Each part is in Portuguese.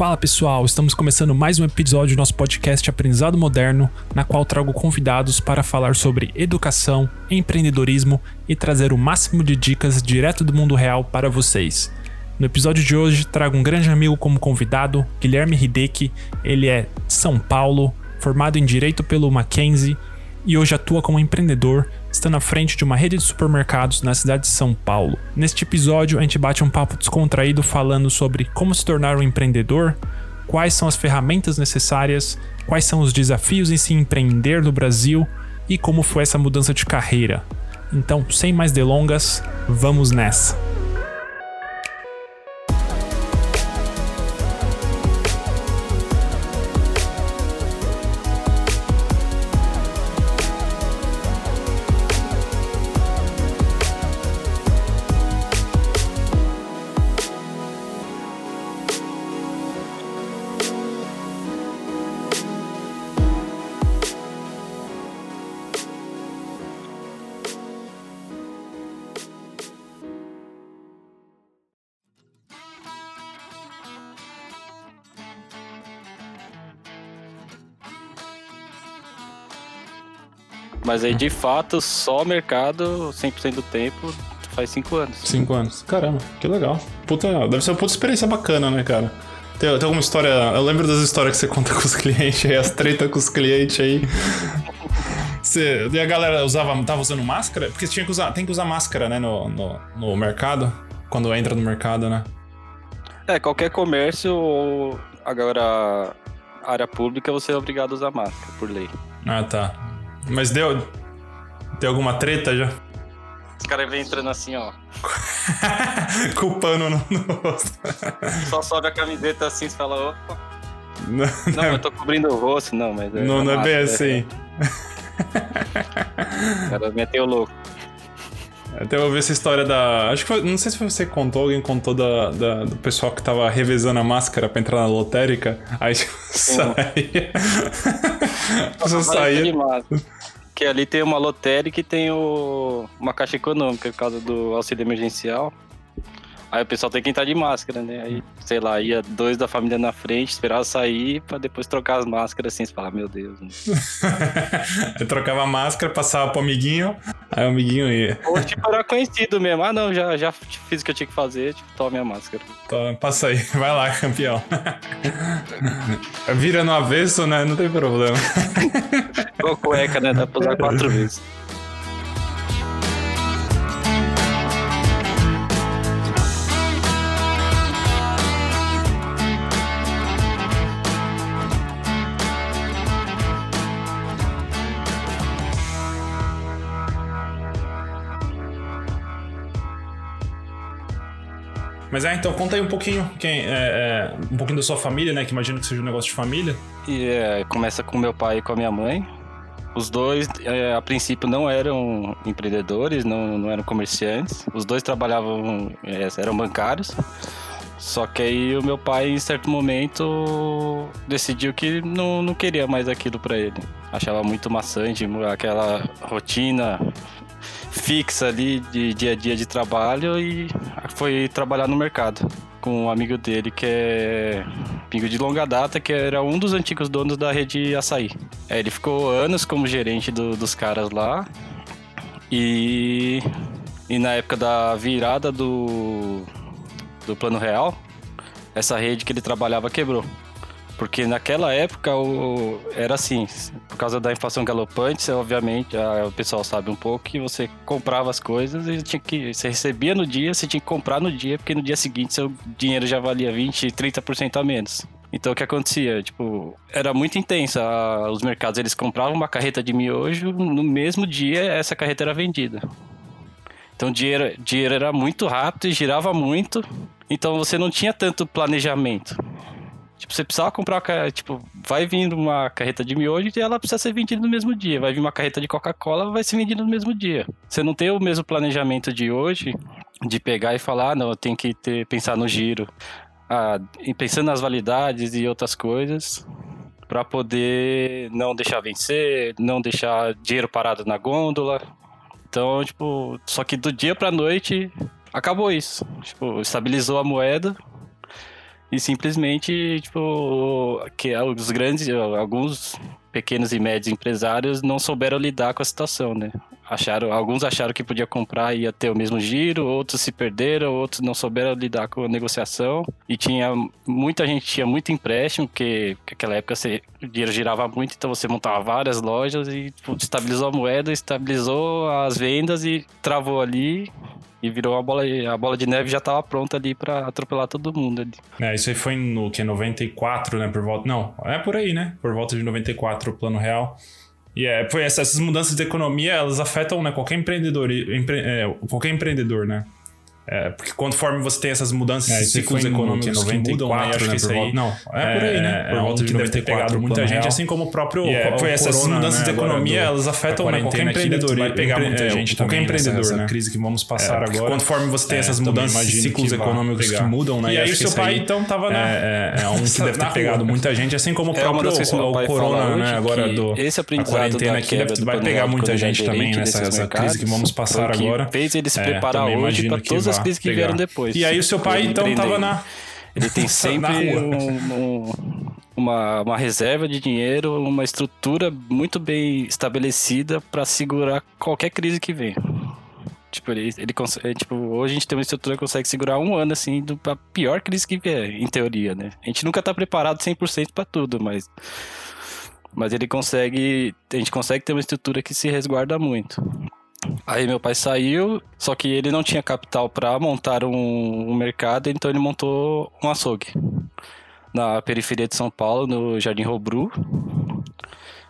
Fala pessoal, estamos começando mais um episódio do nosso podcast Aprendizado Moderno, na qual trago convidados para falar sobre educação, empreendedorismo e trazer o máximo de dicas direto do mundo real para vocês. No episódio de hoje trago um grande amigo como convidado, Guilherme Hideki. Ele é de São Paulo, formado em Direito pelo Mackenzie e hoje atua como empreendedor, estando à frente de uma rede de supermercados na cidade de São Paulo. Neste episódio, a gente bate um papo descontraído falando sobre como se tornar um empreendedor, quais são as ferramentas necessárias, quais são os desafios em se empreender no Brasil e como foi essa mudança de carreira. Então, sem mais delongas, vamos nessa! Mas aí, de fato, só mercado, 100% do tempo, faz 5 anos. 5 anos. Caramba, que legal. Puta, deve ser uma puta experiência bacana, né, cara? Tem, tem alguma história. Eu lembro das histórias que você conta com os clientes aí, as tretas com os clientes aí. Você, e a galera usava, tava usando máscara? Porque tinha que usar, tem que usar máscara, né, no, no, no mercado, quando entra no mercado, né? É, qualquer comércio ou agora área pública você é obrigado a usar máscara, por lei. Ah, tá. Mas deu. Deu alguma treta já? Os caras vêm entrando assim, ó. Culpando no, no rosto. Só sobe a camiseta assim e fala, opa. Não, não, eu tô cobrindo o rosto, não, mas. É não, não é bem assim. O cara meteu louco. Até eu vi essa história da. Acho que foi, não sei se você contou, alguém contou da, da, do pessoal que tava revezando a máscara pra entrar na lotérica. Aí tipo, saía. Você saía. Que ali tem uma lotérica e tem o, uma caixa econômica por causa do auxílio emergencial. Aí o pessoal tem que entrar de máscara, né? Aí, sei lá, ia dois da família na frente, esperava sair pra depois trocar as máscaras assim. Você fala, meu Deus. eu trocava a máscara, passava pro amiguinho, aí o amiguinho ia. Ou tipo, era conhecido mesmo. Ah, não, já, já fiz o que eu tinha que fazer, tipo, toma minha máscara. Toma, passa aí, vai lá, campeão. Vira no avesso, né? Não tem problema. Igual cueca, né? Dá pra usar quatro vezes. Mas é, então conta aí um pouquinho, quem, é, é, um pouquinho da sua família, né? Que imagino que seja um negócio de família. E é, começa com meu pai e com a minha mãe. Os dois, é, a princípio, não eram empreendedores, não, não eram comerciantes. Os dois trabalhavam, é, eram bancários. Só que aí o meu pai, em certo momento, decidiu que não, não queria mais aquilo para ele. Achava muito maçante, aquela rotina fixa ali de dia a dia de trabalho e foi trabalhar no mercado com um amigo dele que é amigo de longa data, que era um dos antigos donos da rede Açaí. É, ele ficou anos como gerente do, dos caras lá e, e na época da virada do, do Plano Real, essa rede que ele trabalhava quebrou. Porque naquela época o, era assim, por causa da inflação galopante, obviamente, a, o pessoal sabe um pouco que você comprava as coisas e tinha que. Você recebia no dia, você tinha que comprar no dia, porque no dia seguinte seu dinheiro já valia 20, 30% a menos. Então o que acontecia? Tipo, era muito intensa. Os mercados eles compravam uma carreta de miojo, no mesmo dia essa carreta era vendida. Então o dinheiro, dinheiro era muito rápido e girava muito. Então você não tinha tanto planejamento. Tipo, você precisava comprar, tipo, vai vir uma carreta de miojo e ela precisa ser vendida no mesmo dia. Vai vir uma carreta de Coca-Cola, vai ser vendida no mesmo dia. Você não tem o mesmo planejamento de hoje, de pegar e falar, ah, não, eu tenho que ter, pensar no giro. Ah, pensando nas validades e outras coisas, para poder não deixar vencer, não deixar dinheiro parado na gôndola. Então, tipo, só que do dia pra noite acabou isso. Tipo, estabilizou a moeda E simplesmente, tipo, que os grandes, alguns pequenos e médios empresários não souberam lidar com a situação, né? Acharam, alguns acharam que podia comprar e ia ter o mesmo giro, outros se perderam, outros não souberam lidar com a negociação. E tinha muita gente tinha muito empréstimo, porque naquela época você, o dinheiro girava muito, então você montava várias lojas e estabilizou a moeda, estabilizou as vendas e travou ali. E virou a bola, a bola de neve já estava pronta ali para atropelar todo mundo ali. É, isso aí foi no que 94, né, por volta. Não, é por aí, né? Por volta de 94 o plano real. E é, foi essas mudanças de economia, elas afetam né, qualquer empreendedor, empre, é, qualquer empreendedor, né? É, porque conforme você tem essas mudanças, é, ciclos econômicos 94, que mudam, né, acho né, que isso aí... Não, é, por aí, né? É, por é, volta de 94, muita gente, real. assim como o próprio... Yeah, foi essas corona, mudanças né, de economia, elas afetam né, qualquer empreendedor. Vai pegar muita é, gente Qualquer empreendedor, essa, né? crise que vamos passar agora. Conforme você tem essas mudanças, ciclos econômicos que mudam, né? E aí o seu pai, então, tava na... É um que deve ter pegado muita gente, assim como o próprio corona, né? Agora do... Esse aprendizado da quebra vai pegar muita gente também nessa crise que vamos passar agora. fez ele se preparar hoje para todas as crises que vieram depois. E aí o seu pai, então, tava na. Ele tem sempre um, um, uma, uma reserva de dinheiro, uma estrutura muito bem estabelecida para segurar qualquer crise que vem. Tipo, ele, ele consegue, tipo, hoje a gente tem uma estrutura que consegue segurar um ano, assim, do, pra pior crise que vier, em teoria, né? A gente nunca tá preparado 100% para tudo, mas... Mas ele consegue... A gente consegue ter uma estrutura que se resguarda muito. Aí meu pai saiu, só que ele não tinha capital para montar um, um, mercado, então ele montou um açougue na periferia de São Paulo, no Jardim Robru.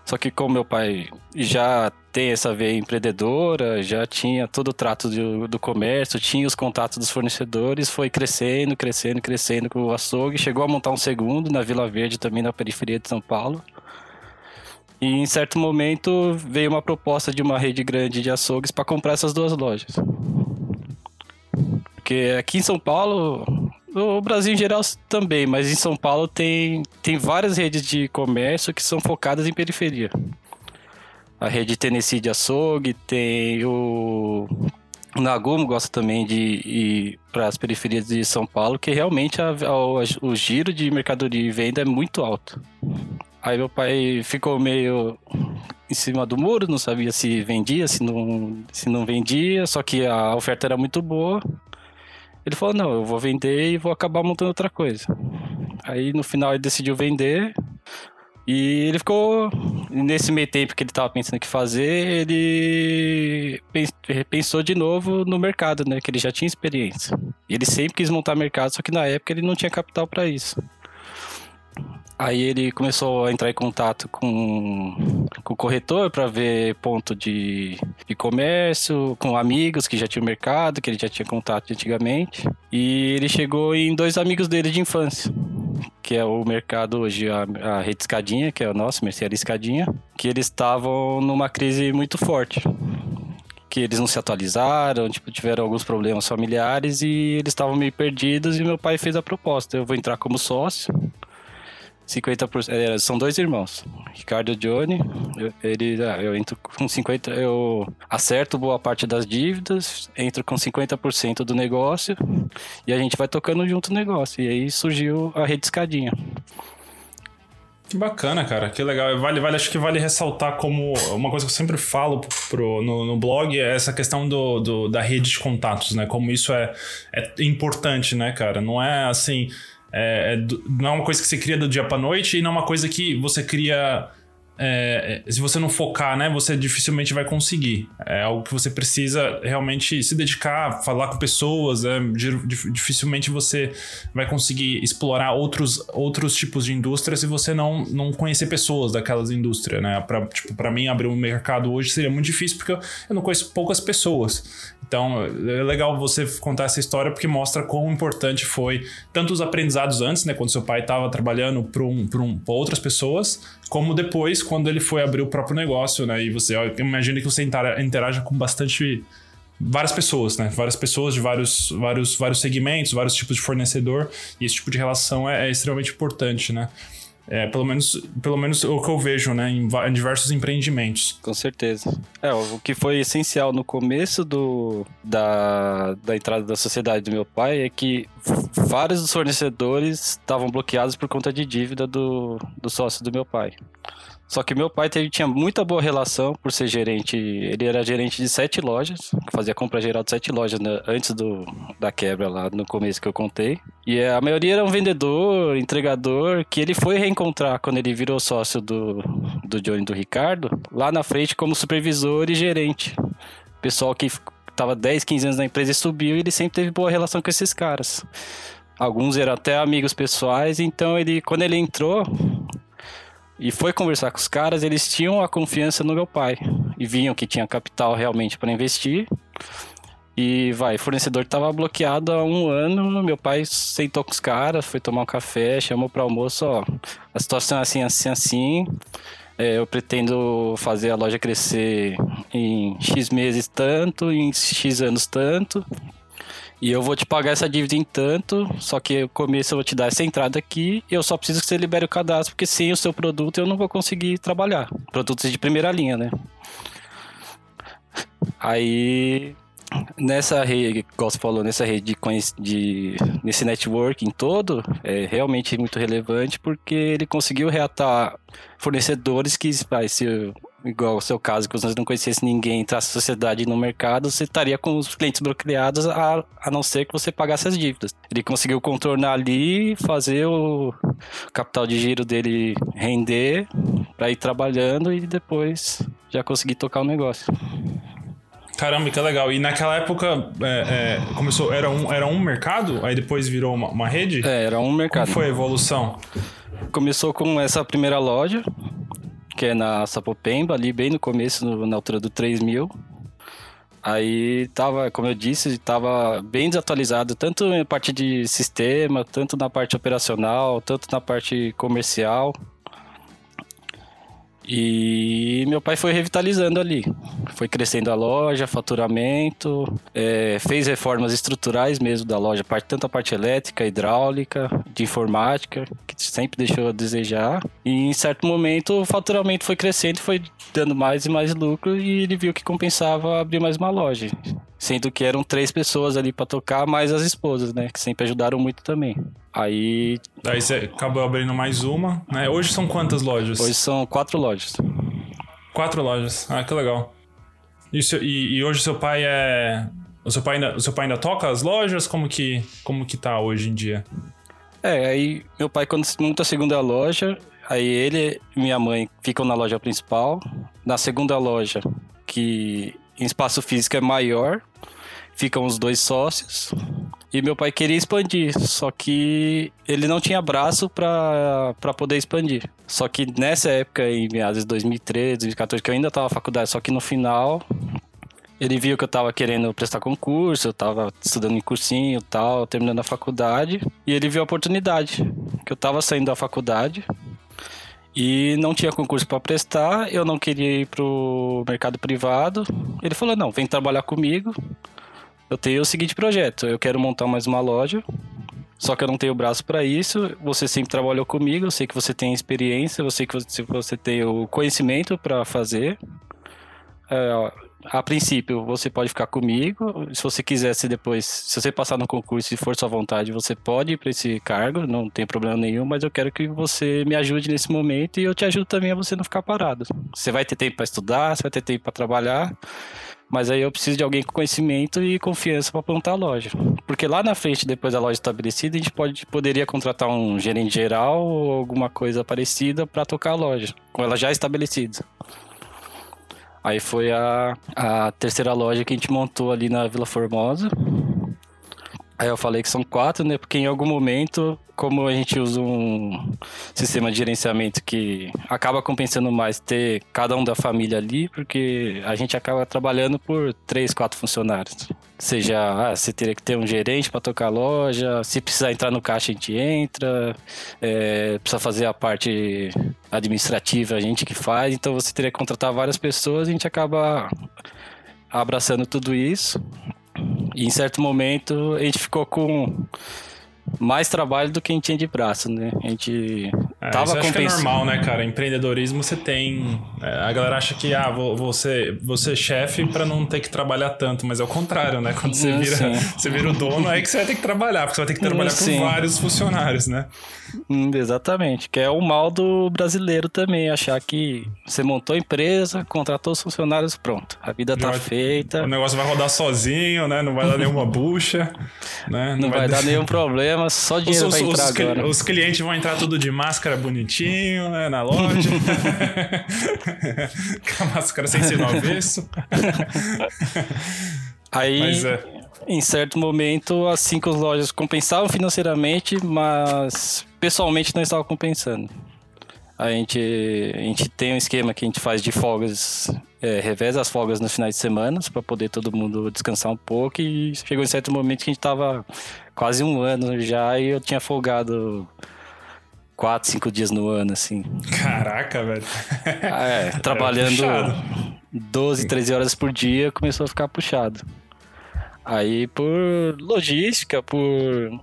Só que como meu pai já tem essa veia empreendedora, já tinha todo o trato do, do comércio, tinha os contatos dos fornecedores, foi crescendo, crescendo, crescendo com o açougue, chegou a montar um segundo na Vila Verde, também na periferia de São Paulo. E em certo momento veio uma proposta de uma rede grande de açougues para comprar essas duas lojas. Porque aqui em São Paulo, o Brasil em geral também, mas em São Paulo tem, tem várias redes de comércio que são focadas em periferia. A rede Tennessee de açougue, tem o o Nagumo gosta também de ir para as periferias de São Paulo, que realmente a, a, o giro de mercadoria e venda é muito alto. Aí meu pai ficou meio em cima do muro, não sabia se vendia, se não, se não vendia, só que a oferta era muito boa. Ele falou: Não, eu vou vender e vou acabar montando outra coisa. Aí no final ele decidiu vender. E ele ficou. Nesse meio tempo que ele estava pensando o que fazer, ele pensou de novo no mercado, né? Que ele já tinha experiência. Ele sempre quis montar mercado, só que na época ele não tinha capital para isso. Aí ele começou a entrar em contato com, com o corretor para ver ponto de, de comércio, com amigos que já tinham mercado, que ele já tinha contato antigamente. E ele chegou em dois amigos dele de infância, que é o mercado hoje, a, a Rede Escadinha, que é o nosso, Mercearia Escadinha, que eles estavam numa crise muito forte que eles não se atualizaram, tipo, tiveram alguns problemas familiares e eles estavam meio perdidos e meu pai fez a proposta, eu vou entrar como sócio 50%. É, são dois irmãos. Ricardo e Johnny. Eu, ele, ah, eu entro com 50%. Eu acerto boa parte das dívidas, entro com 50% do negócio e a gente vai tocando junto o negócio. E aí surgiu a rede escadinha. Que bacana, cara. Que legal. Vale, vale, acho que vale ressaltar como uma coisa que eu sempre falo pro, no, no blog é essa questão do, do, da rede de contatos, né? Como isso é, é importante, né, cara? Não é assim é, é, não é uma coisa que você cria do dia para noite e não é uma coisa que você cria. É, é, se você não focar, né, você dificilmente vai conseguir. É algo que você precisa realmente se dedicar, falar com pessoas. Né, dificilmente você vai conseguir explorar outros, outros tipos de indústria se você não, não conhecer pessoas daquelas indústrias, né? Para tipo, mim, abrir um mercado hoje seria muito difícil porque eu não conheço poucas pessoas. Então, é legal você contar essa história porque mostra quão importante foi tanto os aprendizados antes, né, quando seu pai estava trabalhando para um, um, outras pessoas, como depois, quando ele foi abrir o próprio negócio, né? E você, imagina que você interaja com bastante várias pessoas, né? Várias pessoas de vários, vários, vários segmentos, vários tipos de fornecedor, e esse tipo de relação é, é extremamente importante, né? É, pelo menos, pelo menos o que eu vejo, né, em, em, diversos empreendimentos. Com certeza. É, o que foi essencial no começo do, da, da entrada da sociedade do meu pai é que vários dos fornecedores estavam bloqueados por conta de dívida do, do sócio do meu pai. Só que meu pai teve, tinha muita boa relação por ser gerente. Ele era gerente de sete lojas, fazia compra geral de sete lojas né, antes do, da quebra lá no começo que eu contei. E a maioria era um vendedor, entregador, que ele foi reencontrar quando ele virou sócio do, do Johnny do Ricardo, lá na frente como supervisor e gerente. Pessoal que estava 10, 15 anos na empresa e subiu e ele sempre teve boa relação com esses caras. Alguns eram até amigos pessoais, então ele, quando ele entrou, e foi conversar com os caras, eles tinham a confiança no meu pai e viam que tinha capital realmente para investir. E vai, o fornecedor estava bloqueado há um ano. Meu pai sentou com os caras, foi tomar um café, chamou para almoço: ó, a situação é assim, assim, assim. É, eu pretendo fazer a loja crescer em X meses tanto, em X anos tanto. E eu vou te pagar essa dívida em tanto, só que no começo eu vou te dar essa entrada aqui e eu só preciso que você libere o cadastro, porque sem o seu produto eu não vou conseguir trabalhar. Produtos de primeira linha, né? Aí, nessa rede, como você falou, nessa rede de, de nesse networking todo, é realmente muito relevante porque ele conseguiu reatar fornecedores que, vai, se igual o seu caso, que você não conhecesse ninguém, entrasse a sociedade no mercado, você estaria com os clientes bloqueados, a, a não ser que você pagasse as dívidas. Ele conseguiu contornar ali, fazer o capital de giro dele render, para ir trabalhando e depois já conseguir tocar o negócio. Caramba, que legal. E naquela época é, é, começou, era um, era um mercado, aí depois virou uma, uma rede? É, era um mercado. Como foi a evolução? Começou com essa primeira loja, que é na Sapopemba, ali bem no começo, no, na altura do 3000. Aí tava, como eu disse, tava bem desatualizado, tanto na parte de sistema, tanto na parte operacional, tanto na parte comercial. E meu pai foi revitalizando ali. Foi crescendo a loja, faturamento, é, fez reformas estruturais mesmo da loja, tanto a parte elétrica, hidráulica, de informática, que sempre deixou a desejar. E em certo momento o faturamento foi crescendo, foi dando mais e mais lucro e ele viu que compensava abrir mais uma loja. Sendo que eram três pessoas ali para tocar, mais as esposas, né? Que sempre ajudaram muito também. Aí. Aí você acabou abrindo mais uma, né? Hoje são quantas lojas? Hoje são quatro lojas. Quatro lojas. Ah, que legal. E, e, e hoje seu pai é. O seu pai, ainda, o seu pai ainda toca as lojas? Como que, como que tá hoje em dia? É, aí meu pai, quando monta a segunda loja, aí ele e minha mãe ficam na loja principal. Na segunda loja, que em espaço físico é maior, ficam os dois sócios. E meu pai queria expandir, só que ele não tinha braço para poder expandir. Só que nessa época, em meados de 2013, 2014, que eu ainda estava na faculdade, só que no final ele viu que eu estava querendo prestar concurso, eu estava estudando em cursinho e tal, terminando a faculdade, e ele viu a oportunidade, que eu estava saindo da faculdade e não tinha concurso para prestar, eu não queria ir pro mercado privado. Ele falou: "Não, vem trabalhar comigo. Eu tenho o seguinte projeto, eu quero montar mais uma loja, só que eu não tenho braço para isso. Você sempre trabalhou comigo, eu sei que você tem experiência, eu sei que você, tem o conhecimento para fazer. É, a princípio, você pode ficar comigo. Se você quisesse depois, se você passar no concurso e for sua vontade, você pode ir para esse cargo, não tem problema nenhum, mas eu quero que você me ajude nesse momento e eu te ajudo também a você não ficar parado. Você vai ter tempo para estudar, você vai ter tempo para trabalhar, mas aí eu preciso de alguém com conhecimento e confiança para plantar a loja. Porque lá na frente, depois da loja estabelecida, a gente pode, poderia contratar um gerente geral ou alguma coisa parecida para tocar a loja, com ela já estabelecida. Aí foi a, a terceira loja que a gente montou ali na Vila Formosa. Aí eu falei que são quatro, né? Porque em algum momento, como a gente usa um sistema de gerenciamento que acaba compensando mais ter cada um da família ali, porque a gente acaba trabalhando por três, quatro funcionários. Seja, ah, você teria que ter um gerente para tocar a loja, se precisar entrar no caixa, a gente entra, é, precisa fazer a parte administrativa, a gente que faz, então você teria que contratar várias pessoas, a gente acaba abraçando tudo isso e em certo momento a gente ficou com mais trabalho do que a gente tinha de braço, né? A gente É, Tava isso acho que é normal, né, cara? Empreendedorismo você tem. É, a galera acha que, ah, vou, vou ser, vou ser chefe para não ter que trabalhar tanto, mas é o contrário, né? Quando você vira, você vira o dono, aí que você vai ter que trabalhar, porque você vai ter que trabalhar com vários funcionários, né? Hum, exatamente, que é o mal do brasileiro também, achar que você montou a empresa, contratou os funcionários, pronto, a vida tá vai, feita. O negócio vai rodar sozinho, né? Não vai dar nenhuma bucha, né? Não, Não vai, vai, dar nenhum problema, só dinheiro os, vai entrar os, agora. Os clientes vão entrar tudo de máscara bonitinho, né? Na loja. Com a máscara sem ser no avesso. Aí, Mas é em certo momento, as cinco lojas compensavam financeiramente, mas pessoalmente não estavam compensando. A gente, a gente tem um esquema que a gente faz de folgas, é, reveza as folgas nos finais de semana, para poder todo mundo descansar um pouco. E chegou em certo momento que a gente estava quase um ano já e eu tinha folgado quatro, cinco dias no ano, assim. Caraca, velho. É, trabalhando 12, 13 horas por dia, começou a ficar puxado. Aí por logística, por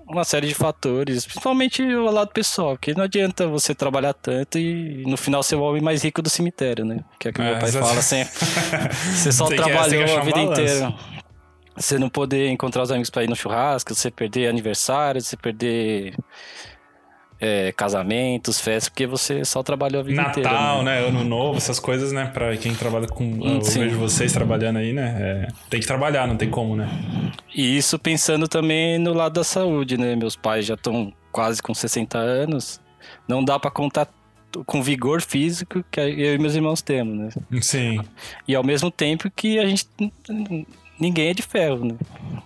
uma série de fatores, principalmente o lado pessoal, porque não adianta você trabalhar tanto e no final ser o homem mais rico do cemitério, né? Que é o que é, meu pai fala sempre. você só trabalhou a vida inteira. Você não poder encontrar os amigos para ir no churrasco, você perder aniversário, você perder é, casamentos, festas, porque você só trabalhou a vida Natal, inteira. Natal, né? né? Ano novo, essas coisas, né? Pra quem trabalha com. Eu sim. vejo vocês trabalhando aí, né? É, tem que trabalhar, não tem como, né? E isso pensando também no lado da saúde, né? Meus pais já estão quase com 60 anos. Não dá para contar com vigor físico que eu e meus irmãos temos, né? Sim. E ao mesmo tempo que a gente ninguém é de ferro, né?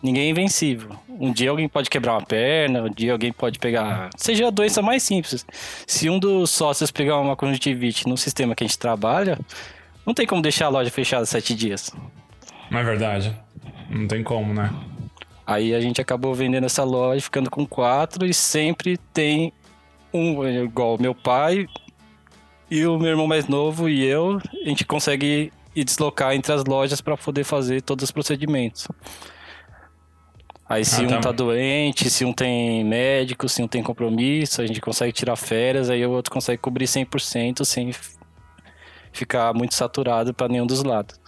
Ninguém é invencível. Um dia alguém pode quebrar uma perna, um dia alguém pode pegar. Seja a doença mais simples. Se um dos sócios pegar uma conjuntivite no sistema que a gente trabalha, não tem como deixar a loja fechada sete dias. Não é verdade. Não tem como, né? Aí a gente acabou vendendo essa loja, ficando com quatro, e sempre tem um, igual meu pai e o meu irmão mais novo e eu, a gente consegue e deslocar entre as lojas para poder fazer todos os procedimentos. Aí se ah, tá. um tá doente, se um tem médico, se um tem compromisso, a gente consegue tirar férias, aí o outro consegue cobrir 100% sem ficar muito saturado para nenhum dos lados.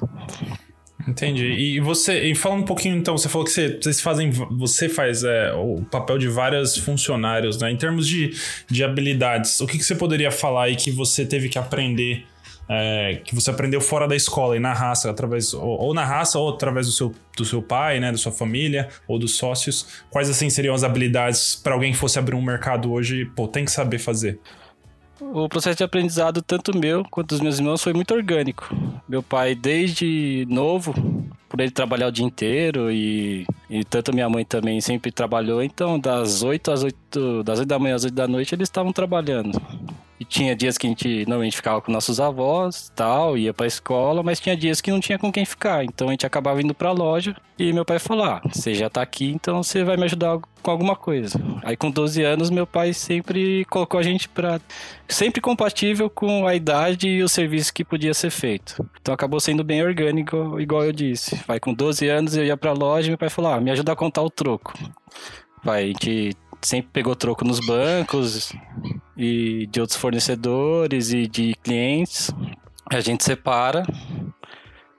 Entendi. E você, e fala um pouquinho então, você falou que você, vocês fazem, você faz é, o papel de vários funcionários, né? Em termos de, de habilidades, o que, que você poderia falar aí que você teve que aprender é, que você aprendeu fora da escola e na raça, através, ou, ou, na raça, ou através do seu, do seu pai, né, da sua família, ou dos sócios, quais assim seriam as habilidades para alguém que fosse abrir um mercado hoje, pô, tem que saber fazer? O processo de aprendizado, tanto meu quanto dos meus irmãos, foi muito orgânico. Meu pai, desde novo, por ele trabalhar o dia inteiro e, e tanto minha mãe também sempre trabalhou, então das 8 às 8, das 8 da manhã às 8 da noite eles estavam trabalhando. E tinha dias que a gente normalmente ficava com nossos avós tal, ia pra escola, mas tinha dias que não tinha com quem ficar. Então a gente acabava indo pra loja e meu pai falou: ah, você já tá aqui, então você vai me ajudar com alguma coisa. Aí com 12 anos, meu pai sempre colocou a gente pra. sempre compatível com a idade e o serviço que podia ser feito. Então acabou sendo bem orgânico, igual eu disse. Vai com 12 anos, eu ia pra loja e meu pai falou: ah, me ajuda a contar o troco. Vai, a gente sempre pegou troco nos bancos e de outros fornecedores e de clientes. A gente separa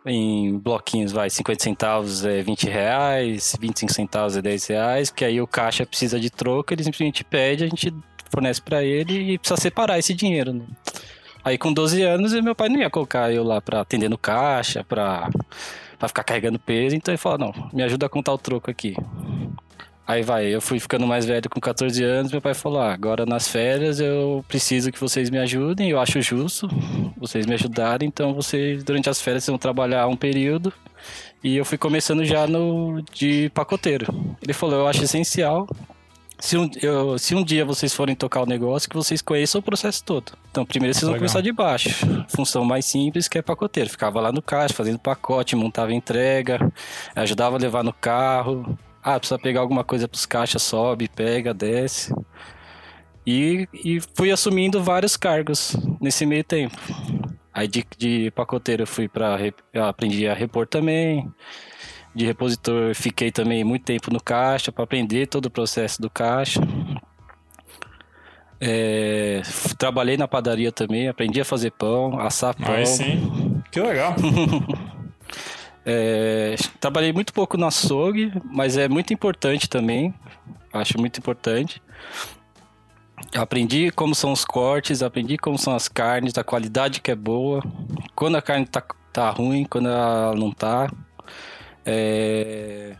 em bloquinhos, vai, 50 centavos é 20 reais, 25 centavos é 10 reais, que aí o caixa precisa de troco, ele simplesmente pede, a gente fornece para ele e precisa separar esse dinheiro, né? Aí com 12 anos, meu pai não ia colocar eu lá pra atender no caixa, pra, pra ficar carregando peso, então ele falou, não, me ajuda a contar o troco aqui. Aí vai, eu fui ficando mais velho com 14 anos, meu pai falou: ah, agora nas férias eu preciso que vocês me ajudem, eu acho justo vocês me ajudarem, então vocês durante as férias vão trabalhar um período. E eu fui começando já no de pacoteiro. Ele falou: eu acho essencial. Se um, eu, se um dia vocês forem tocar o negócio, que vocês conheçam o processo todo. Então, primeiro vocês vão começar de baixo. Função mais simples que é pacoteiro. Ficava lá no caixa, fazendo pacote, montava entrega, ajudava a levar no carro, ah, precisa pegar alguma coisa pros caixas, sobe, pega, desce. E, e fui assumindo vários cargos nesse meio tempo. Aí de, de pacoteiro eu fui para aprendi a repor também. De repositor fiquei também muito tempo no caixa para aprender todo o processo do caixa. É, trabalhei na padaria também, aprendi a fazer pão, assar pão. Aí sim. Que legal. é, trabalhei muito pouco no açougue, mas é muito importante também. Acho muito importante. Aprendi como são os cortes, aprendi como são as carnes, a qualidade que é boa, quando a carne tá, tá ruim, quando ela não tá. É...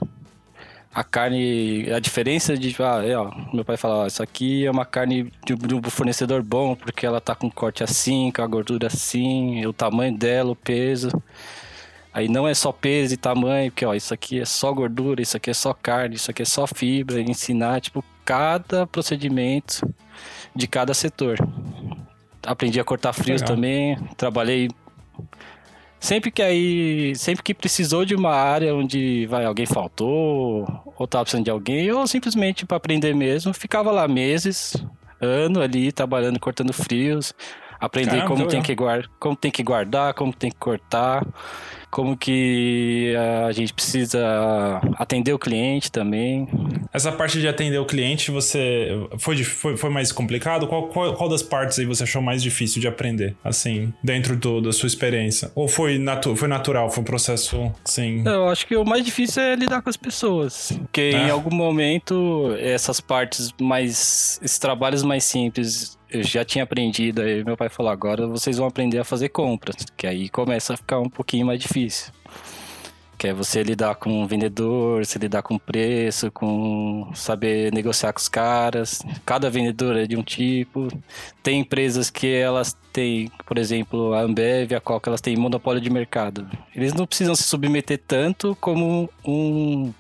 A carne, a diferença de, ah, é, ó, meu pai fala, ó, isso aqui é uma carne de, de um fornecedor bom, porque ela tá com corte assim, com a gordura assim, o tamanho dela, o peso. Aí não é só peso e tamanho, porque ó, isso aqui é só gordura, isso aqui é só carne, isso aqui é só fibra, ensinar, tipo, cada procedimento de cada setor. Aprendi a cortar frios Legal. também, trabalhei sempre que aí, sempre que precisou de uma área onde vai alguém faltou ou tava precisando de alguém, ou simplesmente para aprender mesmo, ficava lá meses, ano ali trabalhando cortando frios, aprender Caramba, como tem que guardar, como tem que guardar, como tem que cortar como que a gente precisa atender o cliente também. Essa parte de atender o cliente, você foi, foi, foi mais complicado? Qual, qual, qual, das partes aí você achou mais difícil de aprender, assim, dentro do, da sua experiência? Ou foi, natu foi natural, foi um processo, sim? Eu acho que o mais difícil é lidar com as pessoas, porque é. em algum momento essas partes mais, esses trabalhos mais simples eu já tinha aprendido, aí meu pai falou, agora vocês vão aprender a fazer compras, que aí começa a ficar um pouquinho mais difícil. Que é você lidar com o vendedor, você lidar com preço, com saber negociar com os caras. Cada vendedor é de um tipo. Tem empresas que elas têm, por exemplo, a Ambev, a Coca, elas têm monopólio de mercado. Eles não precisam se submeter tanto como um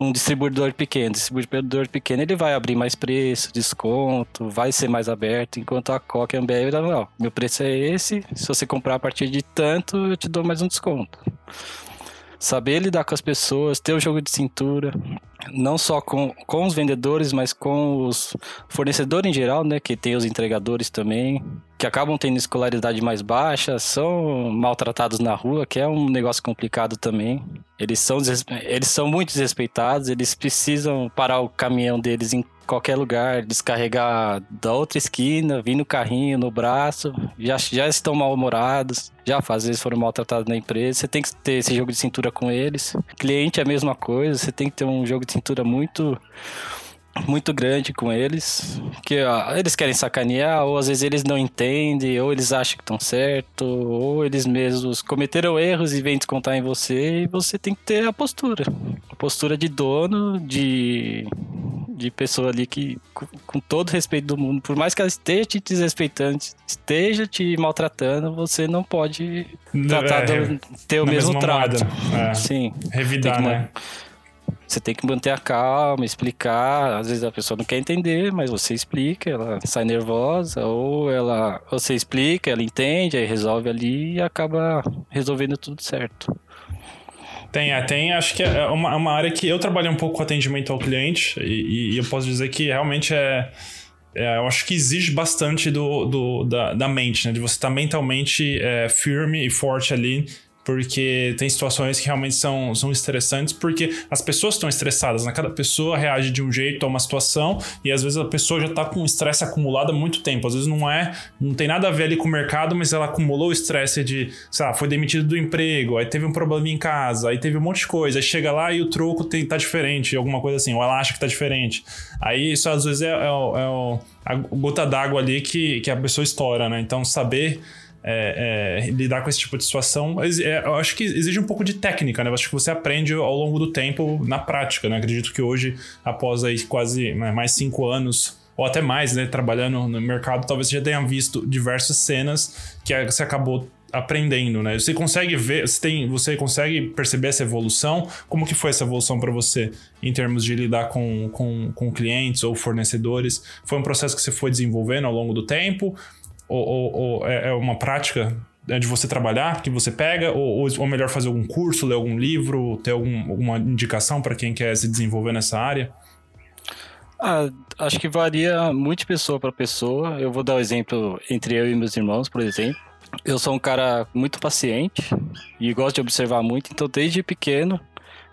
um distribuidor pequeno. Distribuidor pequeno ele vai abrir mais preço, desconto, vai ser mais aberto, enquanto a Coca e a Ambev, não, meu preço é esse, se você comprar a partir de tanto, eu te dou mais um desconto saber lidar com as pessoas, ter o jogo de cintura, não só com, com os vendedores, mas com os fornecedores em geral, né? Que tem os entregadores também, que acabam tendo escolaridade mais baixa, são maltratados na rua, que é um negócio complicado também. Eles são, eles são muito desrespeitados, eles precisam parar o caminhão deles em qualquer lugar, descarregar da outra esquina, vir no carrinho, no braço, já, já estão mal-humorados, já às vezes foram maltratados na empresa. Você tem que ter esse jogo de cintura com eles. Cliente é a mesma coisa, você tem que ter um jogo de cintura muito muito grande com eles, que ó, eles querem sacanear, ou às vezes eles não entendem, ou eles acham que estão certo, ou eles mesmos cometeram erros e vêm descontar em você, e você tem que ter a postura. A postura de dono, de de pessoa ali que, com, com todo respeito do mundo, por mais que ela esteja te desrespeitando, esteja te maltratando, você não pode tratar é, do, ter o mesmo trato. É. Sim. Revidar, né? Você tem que manter a calma, explicar. Às vezes a pessoa não quer entender, mas você explica, ela sai nervosa, ou ela você explica, ela entende, aí resolve ali e acaba resolvendo tudo certo. Tem, é, tem. Acho que é uma, uma área que eu trabalhei um pouco com atendimento ao cliente e, e eu posso dizer que realmente é, é, eu acho que exige bastante do, do da, da mente, né? De você estar mentalmente é, firme e forte ali porque tem situações que realmente são, são estressantes, porque as pessoas estão estressadas, né? Cada pessoa reage de um jeito a uma situação e às vezes a pessoa já está com estresse acumulado há muito tempo. Às vezes não é, não tem nada a ver ali com o mercado, mas ela acumulou o estresse de, sei lá, foi demitido do emprego, aí teve um problema em casa, aí teve um monte de coisa, aí chega lá e o troco tem, tá diferente, alguma coisa assim, ou ela acha que tá diferente. Aí isso às vezes é, é, é a gota d'água ali que, que a pessoa estoura, né? Então saber é, é, lidar com esse tipo de situação, é, eu acho que exige um pouco de técnica, né? Eu acho que você aprende ao longo do tempo na prática, né? Acredito que hoje, após aí quase né, mais cinco anos ou até mais, né, trabalhando no mercado, talvez você já tenha visto diversas cenas que você acabou aprendendo, né? Você consegue ver, você, tem, você consegue perceber essa evolução? Como que foi essa evolução para você em termos de lidar com, com, com clientes ou fornecedores? Foi um processo que você foi desenvolvendo ao longo do tempo? Ou, ou, ou é, é uma prática de você trabalhar que você pega, ou, ou, melhor fazer algum curso, ler algum livro, ter algum, alguma indicação para quem quer se desenvolver nessa área? Ah, acho que varia muito de pessoa para pessoa. Eu vou dar o um exemplo entre eu e meus irmãos, por exemplo. Eu sou um cara muito paciente e gosto de observar muito, então desde pequeno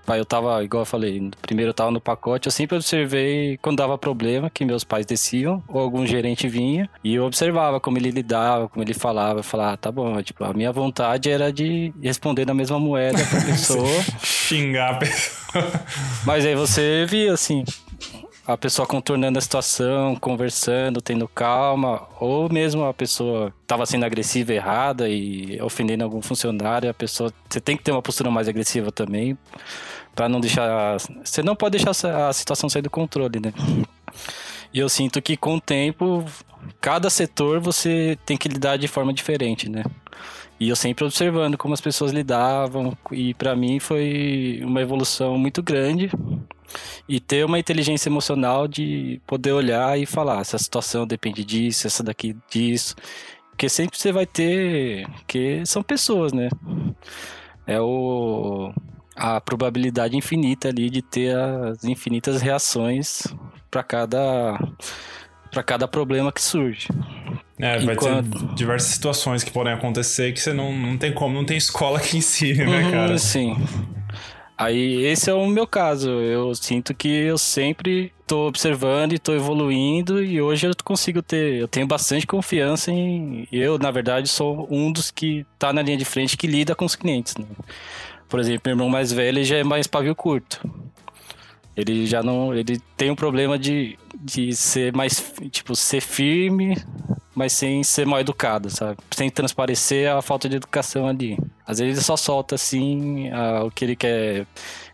Pai, eu tava, igual eu falei, primeiro eu tava no pacote, eu sempre observei quando dava problema que meus pais desciam ou algum gerente vinha e eu observava como ele lidava, como ele falava, eu falava, ah, tá bom, tipo, a minha vontade era de responder na mesma moeda pra pessoa. Xingar a pessoa. Mas aí você via assim, a pessoa contornando a situação, conversando, tendo calma, ou mesmo a pessoa estava sendo agressiva errada e ofendendo algum funcionário, a pessoa você tem que ter uma postura mais agressiva também para não deixar, você não pode deixar a situação sair do controle, né? E eu sinto que com o tempo, cada setor você tem que lidar de forma diferente, né? E eu sempre observando como as pessoas lidavam, e para mim foi uma evolução muito grande. E ter uma inteligência emocional de poder olhar e falar: essa situação depende disso, essa daqui disso. Porque sempre você vai ter. que são pessoas, né? É o. a probabilidade infinita ali de ter as infinitas reações para cada. para cada problema que surge. É, vai Enquanto... ter diversas situações que podem acontecer que você não, não tem como, não tem escola que ensine, né, uhum, cara? Sim. Aí esse é o meu caso. Eu sinto que eu sempre tô observando e tô evoluindo e hoje eu consigo ter, eu tenho bastante confiança em eu, na verdade, sou um dos que tá na linha de frente que lida com os clientes, né? Por exemplo, meu irmão mais velho já é mais pavio curto. Ele já não, ele tem um problema de, de ser mais, tipo, ser firme, mas sem ser mal educado, sabe? Sem transparecer a falta de educação ali. Às vezes ele só solta assim o que ele quer.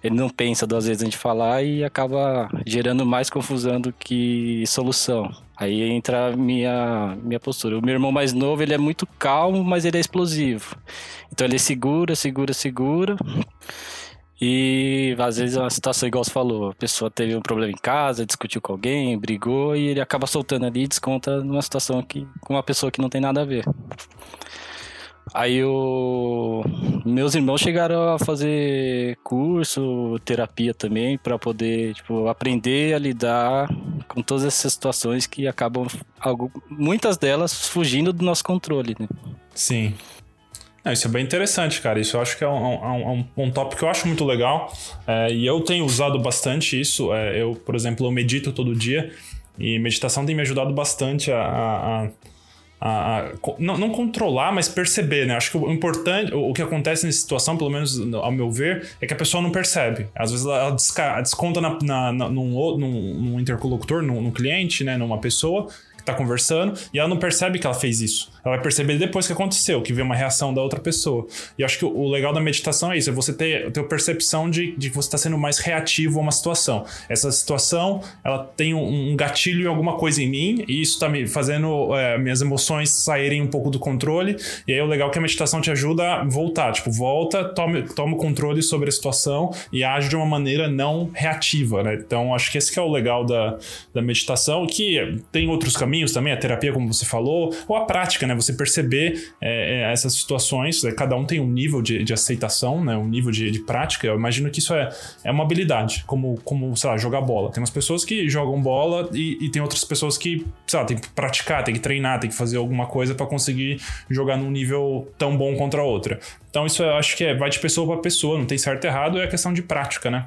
Ele não pensa duas vezes antes de falar e acaba gerando mais confusão do que solução. Aí entra a minha, minha postura. O meu irmão mais novo, ele é muito calmo, mas ele é explosivo. Então ele segura, segura, segura. E às vezes é uma situação igual você falou, a pessoa teve um problema em casa, discutiu com alguém, brigou e ele acaba soltando ali e desconta numa situação que, com uma pessoa que não tem nada a ver. Aí o meus irmãos chegaram a fazer curso, terapia também para poder, tipo, aprender a lidar com todas essas situações que acabam muitas delas fugindo do nosso controle, né? Sim. Isso é bem interessante, cara. Isso eu acho que é um, um, um tópico que eu acho muito legal. É, e eu tenho usado bastante isso. É, eu, por exemplo, eu medito todo dia. E meditação tem me ajudado bastante a, a, a, a não, não, controlar, mas perceber, né? Acho que o importante, o, o que acontece nessa situação, pelo menos ao meu ver, é que a pessoa não percebe. Às vezes ela desconta na, na, na, num, num, num interlocutor, num, num cliente, né? Numa pessoa tá conversando, e ela não percebe que ela fez isso. Ela vai perceber depois que aconteceu, que vê uma reação da outra pessoa. E acho que o legal da meditação é isso, é você ter, ter a percepção de, de que você está sendo mais reativo a uma situação. Essa situação, ela tem um, um gatilho em alguma coisa em mim, e isso está me fazendo é, minhas emoções saírem um pouco do controle. E aí o legal é que a meditação te ajuda a voltar. Tipo, volta, toma, toma o controle sobre a situação e age de uma maneira não reativa, né? Então, acho que esse que é o legal da, da meditação, que tem outros caminhos também, a terapia, como você falou, ou a prática, né? né? Você perceber é, é, essas situações, né? cada um tem um nível de, de aceitação, né? Um nível de, de, prática. Eu imagino que isso é, é uma habilidade, como, como, sei lá, jogar bola. Tem umas pessoas que jogam bola e, e tem outras pessoas que, sei lá, tem que praticar, tem que treinar, tem que fazer alguma coisa para conseguir jogar num nível tão bom contra a outra. Então isso eu acho que é, vai de pessoa para pessoa, não tem certo e errado, é questão de prática, né?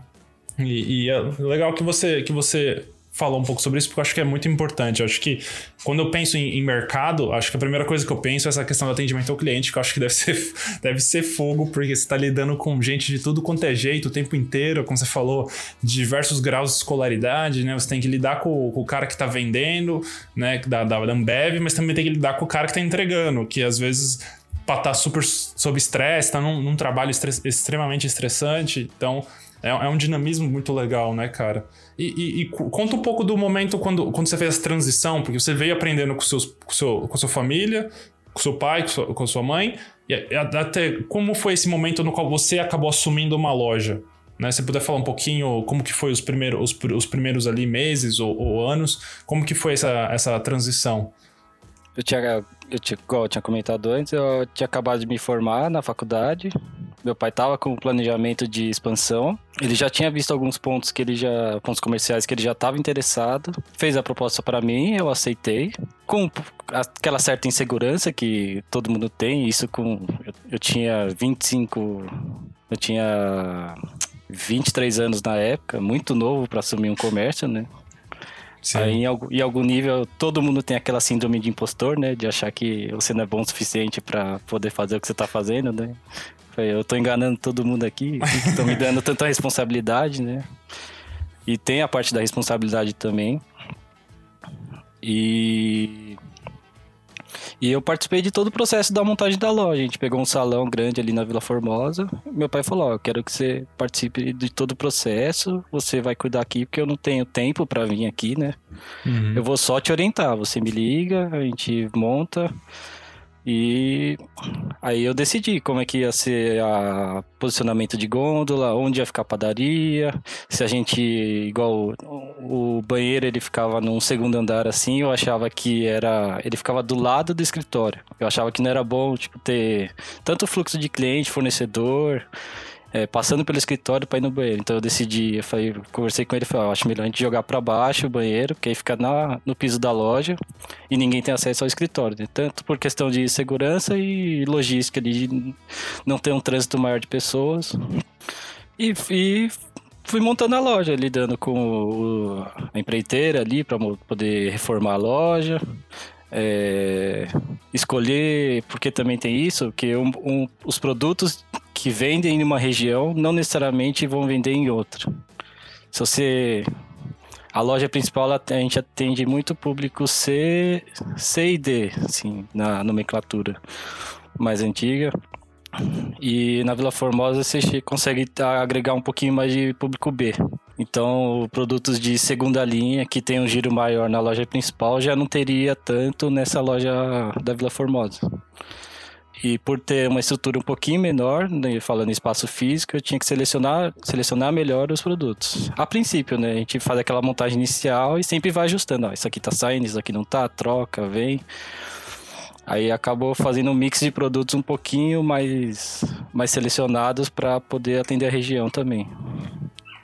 E, e, é legal que você, que você falar um pouco sobre isso, porque eu acho que é muito importante. Eu acho que quando eu penso em, em, mercado, acho que a primeira coisa que eu penso é essa questão do atendimento ao cliente, que eu acho que deve ser, deve ser fogo, porque você está lidando com gente de tudo quanto é jeito o tempo inteiro, como você falou, diversos graus de escolaridade, né? Você tem que lidar com, com o cara que está vendendo, né, da, da Ambev, mas também tem que lidar com o cara que está entregando, que às vezes tá, tá super sob estresse, tá num, num trabalho extremamente estressante, então é, é um dinamismo muito legal, né, cara? E, e, e, conta um pouco do momento quando, quando você fez essa transição, porque você veio aprendendo com, seus, com, seu, com sua família, com seu pai, com sua, com sua mãe, e até como foi esse momento no qual você acabou assumindo uma loja? Né? Se puder falar um pouquinho como que foi os primeiros, os, os primeiros ali meses ou, ou, anos, como que foi essa, essa transição? Eu tinha, eu tinha, igual eu tinha comentado antes, eu tinha acabado de me formar na faculdade, meu pai estava com o planejamento de expansão. Ele já tinha visto alguns pontos que ele já pontos comerciais que ele já estava interessado. Fez a proposta para mim, eu aceitei. Com aquela certa insegurança que todo mundo tem, isso com eu, eu tinha 25, eu tinha 23 anos na época, muito novo para assumir um comércio, né? Sim. Aí, em, algum, em algum nível, todo mundo tem aquela síndrome de impostor, né? De achar que você não é bom o suficiente para poder fazer o que você tá fazendo, né? Eu tô enganando todo mundo aqui, tô me dando tanta responsabilidade, né? E tem a parte da responsabilidade também. E e eu participei de todo o processo da montagem da loja. A gente pegou um salão grande ali na Vila Formosa. Meu pai falou: Ó, eu quero que você participe de todo o processo. Você vai cuidar aqui, porque eu não tenho tempo para vir aqui, né? Uhum. Eu vou só te orientar. Você me liga, a gente monta. E aí eu decidi como é que ia ser o posicionamento de gôndola, onde ia ficar a padaria, se a gente, igual o, banheiro ele ficava num segundo andar assim, eu achava que era, ele ficava do lado do escritório. Eu achava que não era bom, tipo, ter tanto fluxo de cliente, fornecedor, é, passando pelo escritório para ir no banheiro. Então eu decidi, eu falei, conversei com ele, falei, ah, acho melhor a gente jogar para baixo o banheiro, porque aí fica na, no piso da loja e ninguém tem acesso ao escritório, né? tanto por questão de segurança e logística de não ter um trânsito maior de pessoas. E, e fui montando a loja, lidando com o, a empreiteira ali para poder reformar a loja. É, escolher, porque também tem isso, que um, um, os produtos que vendem em uma região não necessariamente vão vender em outra. Se você a loja principal a gente atende muito público C, C e D, assim, na nomenclatura mais antiga. E na Vila Formosa você consegue agregar um pouquinho mais de público B. Então, produtos de segunda linha que tem um giro maior na loja principal já não teria tanto nessa loja da Vila Formosa. E por ter uma estrutura um pouquinho menor, né, falando em espaço físico, eu tinha que selecionar, selecionar melhor os produtos. A princípio, né? A gente faz aquela montagem inicial e sempre vai ajustando. Ó, isso aqui tá saindo, isso aqui não tá, troca, vem. Aí acabou fazendo um mix de produtos um pouquinho mais, mais selecionados para poder atender a região também.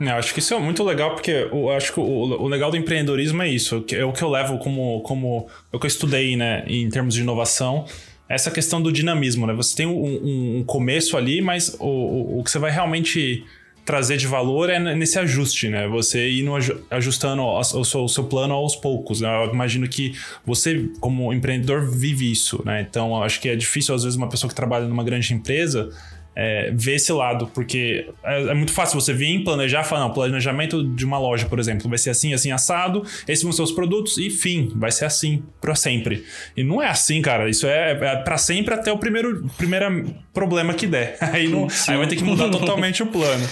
Eu acho que isso é muito legal, porque eu acho que o, o, legal do empreendedorismo é isso. É o que eu levo como, como. É o que eu estudei, né, em termos de inovação essa questão do dinamismo, né? Você tem um, um começo ali, mas o, o, o, que você vai realmente trazer de valor é nesse ajuste, né? Você ir no, ajustando o seu, o seu, plano aos poucos. Né? Eu imagino que você, como empreendedor, vive isso, né? Então, acho que é difícil, às vezes, uma pessoa que trabalha numa grande empresa é, ver esse lado, porque é, é, muito fácil você vir planejar, falar, não, planejamento de uma loja, por exemplo, vai ser assim, assim, assado, esses vão ser os produtos e fim, vai ser assim para sempre. E não é assim, cara, isso é, é para sempre até o primeiro, primeiro problema que der. Aí, não, aí vai ter que mudar totalmente o plano.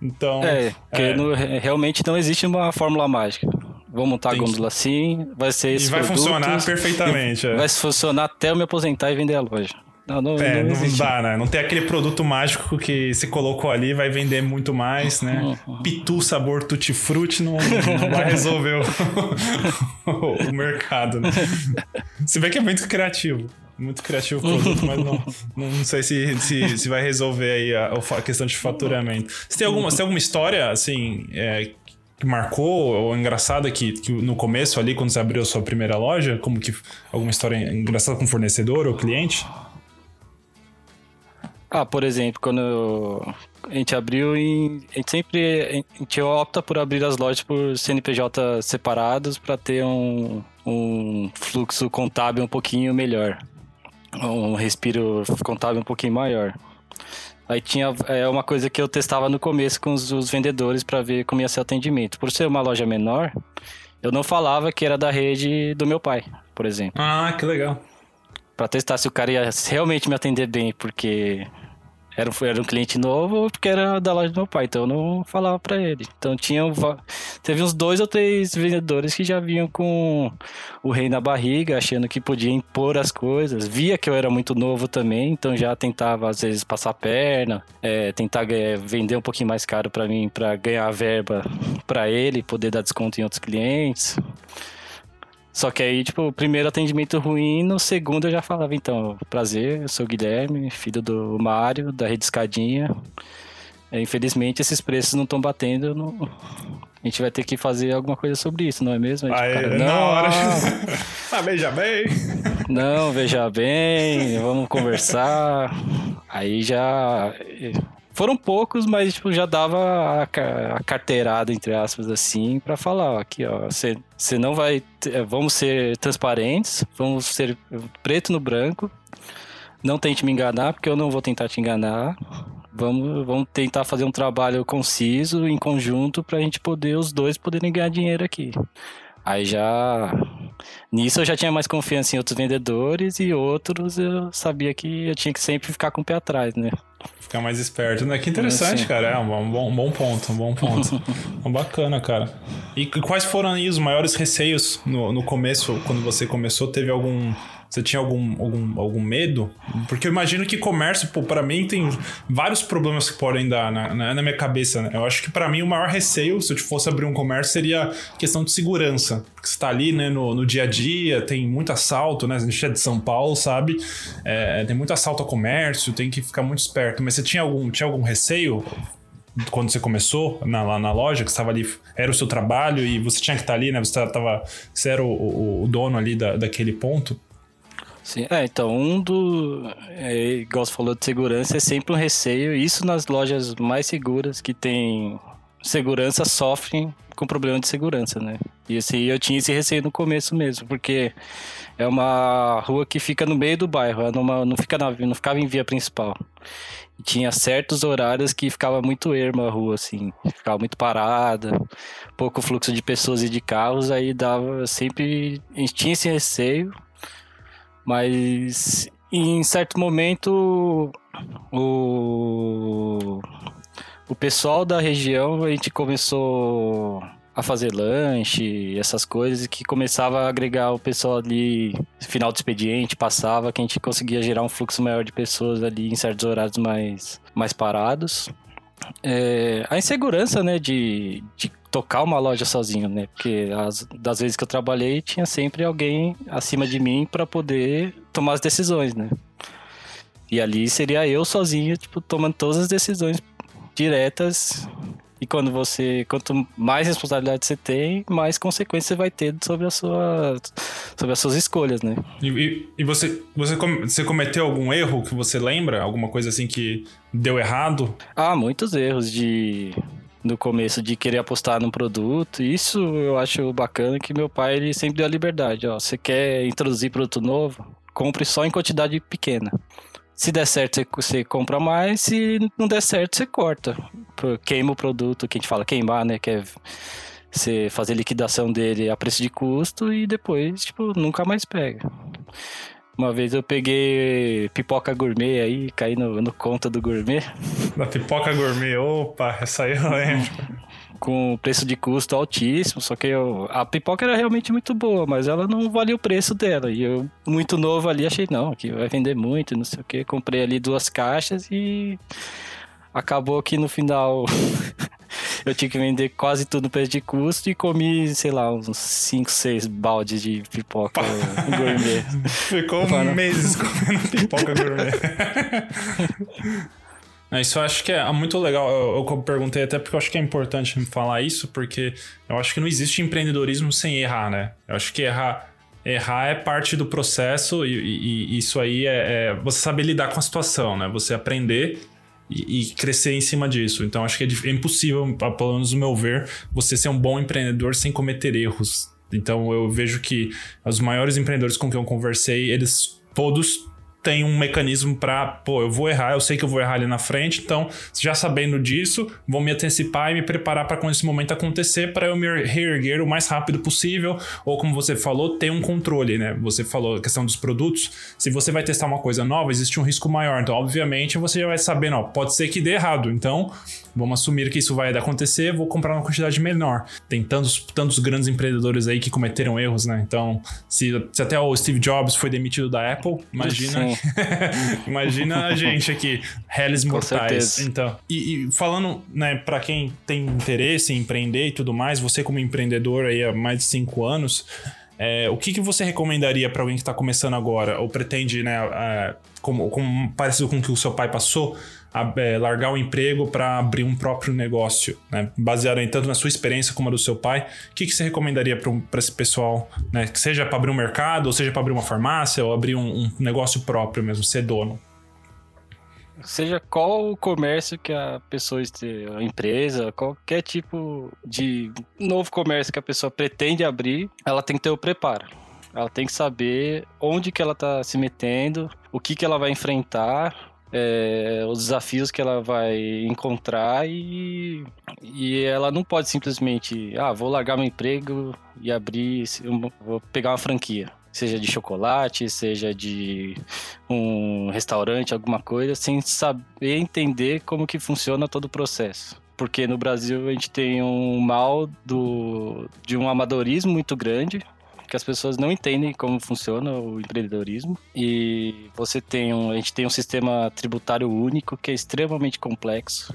Então. É, porque é. Não, realmente não existe uma fórmula mágica. Vou montar Tem a gôndola assim, vai ser esse. E vai produtos, funcionar perfeitamente. Vai funcionar até eu me aposentar e vender a loja. Não, não, é, não, não dá, né? Não tem aquele produto mágico que se colocou ali vai vender muito mais, né? Pitu sabor tutti-frutti não, não vai resolver o, o, mercado, né? Se vê que é muito criativo. Muito criativo o produto, mas não, não sei se, se, se vai resolver aí a, a, questão de faturamento. Você tem alguma, você tem alguma história, assim, é, que marcou ou engraçada que, que, no começo ali, quando você abriu a sua primeira loja? Como que alguma história engraçada com fornecedor ou cliente? Ah, por exemplo, quando a gente abriu e a gente sempre a gente opta por abrir as lojas por CNPJ separados para ter um, um fluxo contábil um pouquinho melhor, um respiro contábil um pouquinho maior. Aí tinha é uma coisa que eu testava no começo com os, os vendedores para ver como ia ser o atendimento. Por ser uma loja menor, eu não falava que era da rede do meu pai, por exemplo. Ah, que legal. Para testar se o cara ia realmente me atender bem, porque era, era um cliente novo porque era da loja do meu pai, então eu não falava para ele. Então tinha teve uns dois ou três vendedores que já vinham com o rei na barriga, achando que podia impor as coisas. Via que eu era muito novo também, então já tentava às vezes passar a perna, é, tentar vender um pouquinho mais caro para mim, para ganhar verba para ele, poder dar desconto em outros clientes. Só que aí, tipo, o primeiro atendimento ruim, no segundo eu já falava, então, prazer, eu sou o Guilherme, filho do Mário, da Rede Escadinha. É, infelizmente, esses preços não estão batendo. No... A gente vai ter que fazer alguma coisa sobre isso, não é mesmo? Aí, Aê, cara, não, na hora. ah, veja bem. Não, veja bem, vamos conversar. Aí já foram poucos, mas tipo, já dava a, a carteirada, entre aspas, assim, para falar, ó, aqui, ó, você não vai. Ter, vamos ser transparentes, vamos ser preto no branco. Não tente me enganar, porque eu não vou tentar te enganar. Vamos, vamos tentar fazer um trabalho conciso, em conjunto, pra gente poder, os dois poderem ganhar dinheiro aqui. Aí já. Nisso eu já tinha mais confiança em outros vendedores e outros eu sabia que eu tinha que sempre ficar com o pé atrás, né? Ficar mais esperto, né? Que interessante, cara. É um bom, um bom ponto, um bom ponto. Bacana, cara. E quais foram aí os maiores receios no, no começo, quando você começou? Teve algum você tinha algum, algum, algum medo? Porque eu imagino que comércio, pô, pra mim tem vários problemas que podem dar na, na, na minha cabeça, né? Eu acho que para mim o maior receio, se eu fosse abrir um comércio, seria questão de segurança. Porque você tá ali, né, no, no dia a dia, tem muito assalto, né? A gente é de São Paulo, sabe? É, tem muito assalto a comércio, tem que ficar muito esperto. Mas você tinha algum, tinha algum receio? quando você começou na, lá na loja, que estava ali, era o seu trabalho e você tinha que estar tá ali, né? Você, tava, você era o, o, o dono ali da, daquele ponto. Sim, é, então, um do. É, igual você falou de segurança, é sempre um receio. Isso nas lojas mais seguras que tem segurança sofrem com problema de segurança, né? E assim, eu tinha esse receio no começo mesmo, porque é uma rua que fica no meio do bairro, numa, não, fica na, não ficava em via principal. E tinha certos horários que ficava muito erma a rua, assim, ficava muito parada, pouco fluxo de pessoas e de carros, aí dava sempre. Tinha esse receio, mas em certo momento o, o pessoal da região a gente começou a fazer lanche, essas coisas, que começava a agregar o pessoal ali, final do expediente, passava, que a gente conseguia gerar um fluxo maior de pessoas ali em certos horários mais, mais parados. É, a insegurança, né, de, de tocar uma loja sozinho, né? Porque as, das vezes que eu trabalhei, tinha sempre alguém acima de mim para poder tomar as decisões, né? E ali seria eu sozinho, tipo, tomando todas as decisões diretas. E quando você, quanto mais responsabilidade você tem, mais consequências você vai ter sobre, a sua, sobre as suas escolhas, né? E, e, e você, você, você cometeu algum erro que você lembra? Alguma coisa assim que deu errado? Ah, muitos erros de no começo de querer apostar num produto. Isso eu acho bacana que meu pai ele sempre deu a liberdade. Ó, você quer introduzir produto novo? Compre só em quantidade pequena. Se der certo, você, compra mais. Se não der certo, você corta. Queima o produto, que a gente fala queimar, né? Que é você fazer liquidação dele a preço de custo e depois, tipo, nunca mais pega. Uma vez eu peguei pipoca gourmet aí, caí no, no conta do gourmet. Da pipoca gourmet, opa, essa aí eu lembro. Com preço de custo altíssimo, só que eu, a pipoca era realmente muito boa, mas ela não valia o preço dela. E eu, muito novo ali, achei, não, que vai vender muito, não sei o que. Comprei ali duas caixas e acabou que no final eu tinha que vender quase tudo no preço de custo e comi, sei lá, uns 5, 6 baldes de pipoca gourmet. Ficou Para... meses comendo pipoca gourmet. Isso eu acho que é muito legal. Eu, eu, perguntei até porque eu acho que é importante falar isso, porque eu acho que não existe empreendedorismo sem errar, né? Eu acho que errar, errar é parte do processo e, e, e isso aí é, é, você saber lidar com a situação, né? Você aprender e, crescer em cima disso. Então acho que é, é impossível, pelo menos no meu ver, você ser um bom empreendedor sem cometer erros. Então eu vejo que os maiores empreendedores com quem eu conversei, eles todos tem um mecanismo para, pô, eu vou errar, eu sei que eu vou errar ali na frente, então, já sabendo disso, vou me antecipar e me preparar para quando esse momento acontecer, para eu me reerguer o mais rápido possível, ou como você falou, ter um controle, né? Você falou a questão dos produtos, se você vai testar uma coisa nova, existe um risco maior, então, obviamente, você já vai saber, ó, pode ser que dê errado, então, vamos assumir que isso vai acontecer, vou comprar uma quantidade menor. Tem tantos, tantos grandes empreendedores aí que cometeram erros, né? Então, se, se até o Steve Jobs foi demitido da Apple, imagina Imagina a gente aqui, réis mortais. Então, e, e, falando, né, para quem tem interesse em empreender e tudo mais, você como empreendedor aí há mais de cinco anos, é, o que, que você recomendaria para alguém que está começando agora ou pretende, né, é, como, como parecido com o que o seu pai passou, a, é, largar o emprego para abrir um próprio negócio, né? baseado em tanto na sua experiência como a do seu pai, o que, que você recomendaria para esse pessoal, né? Que seja para abrir um mercado, ou seja para abrir uma farmácia, ou abrir um, um, negócio próprio mesmo, ser dono? seja qual o comércio que a pessoa esteja, a empresa, qualquer tipo de novo comércio que a pessoa pretende abrir, ela tem que ter o preparo. Ela tem que saber onde que ela está se metendo, o que que ela vai enfrentar, é, os desafios que ela vai encontrar e, e ela não pode simplesmente, ah, vou largar meu emprego e abrir, vou pegar uma franquia. Seja de chocolate, seja de um restaurante, alguma coisa, sem saber entender como que funciona todo o processo porque no Brasil a gente tem um mal do, de um amadorismo muito grande, que as pessoas não entendem como funciona o empreendedorismo. E você tem um, a gente tem um sistema tributário único que é extremamente complexo.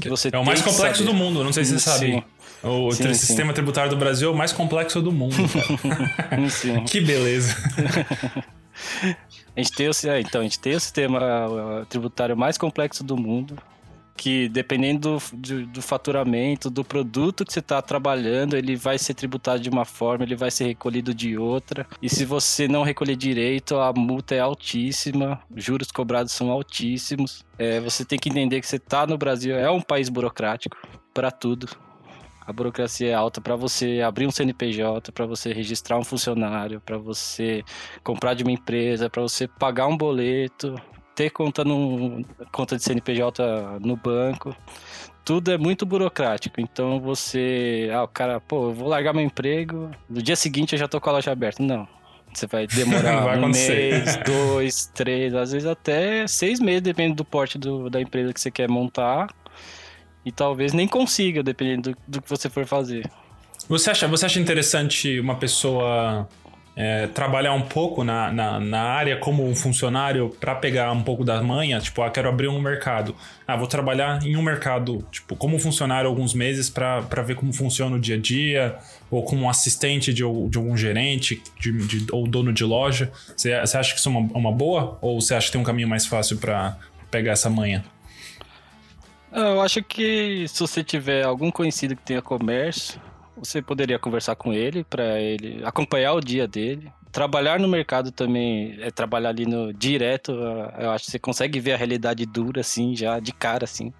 Que você é o mais complexo saber. do mundo, não sei se você sabe. O sim, sistema sim. tributário do Brasil é o mais complexo do mundo. que beleza. a gente tem o, é, então, a gente tem o sistema tributário mais complexo do mundo que dependendo do, do, faturamento, do produto que você está trabalhando, ele vai ser tributado de uma forma, ele vai ser recolhido de outra. E se você não recolher direito, a multa é altíssima, juros cobrados são altíssimos. É, você tem que entender que você está no Brasil, é um país burocrático para tudo. A burocracia é alta para você abrir um CNPJ, para você registrar um funcionário, para você comprar de uma empresa, para você pagar um boleto, ter conta, no, conta de CNPJ no banco. Tudo é muito burocrático. Então você. Ah, o cara, pô, eu vou largar meu emprego. No dia seguinte eu já tô com a loja aberta. Não. Você vai demorar vai um mês, dois, três, às vezes até seis meses, dependendo do porte do, da empresa que você quer montar. E talvez nem consiga, dependendo do, do que você for fazer. Você acha, você acha interessante uma pessoa é, trabalhar um pouco na, na, na, área como um funcionário para pegar um pouco da manha, tipo, ah, quero abrir um mercado. Ah, vou trabalhar em um mercado, tipo, como funcionário alguns meses para ver como funciona o dia a dia, ou como assistente de, de algum gerente de, de, ou dono de loja. Você, acha que isso é uma, uma boa? Ou você acha que tem um caminho mais fácil para pegar essa manha? Eu acho que se você tiver algum conhecido que tenha comércio, você poderia conversar com ele para ele acompanhar o dia dele. Trabalhar no mercado também é trabalhar ali no direto. Eu acho que você consegue ver a realidade dura assim, já de cara assim,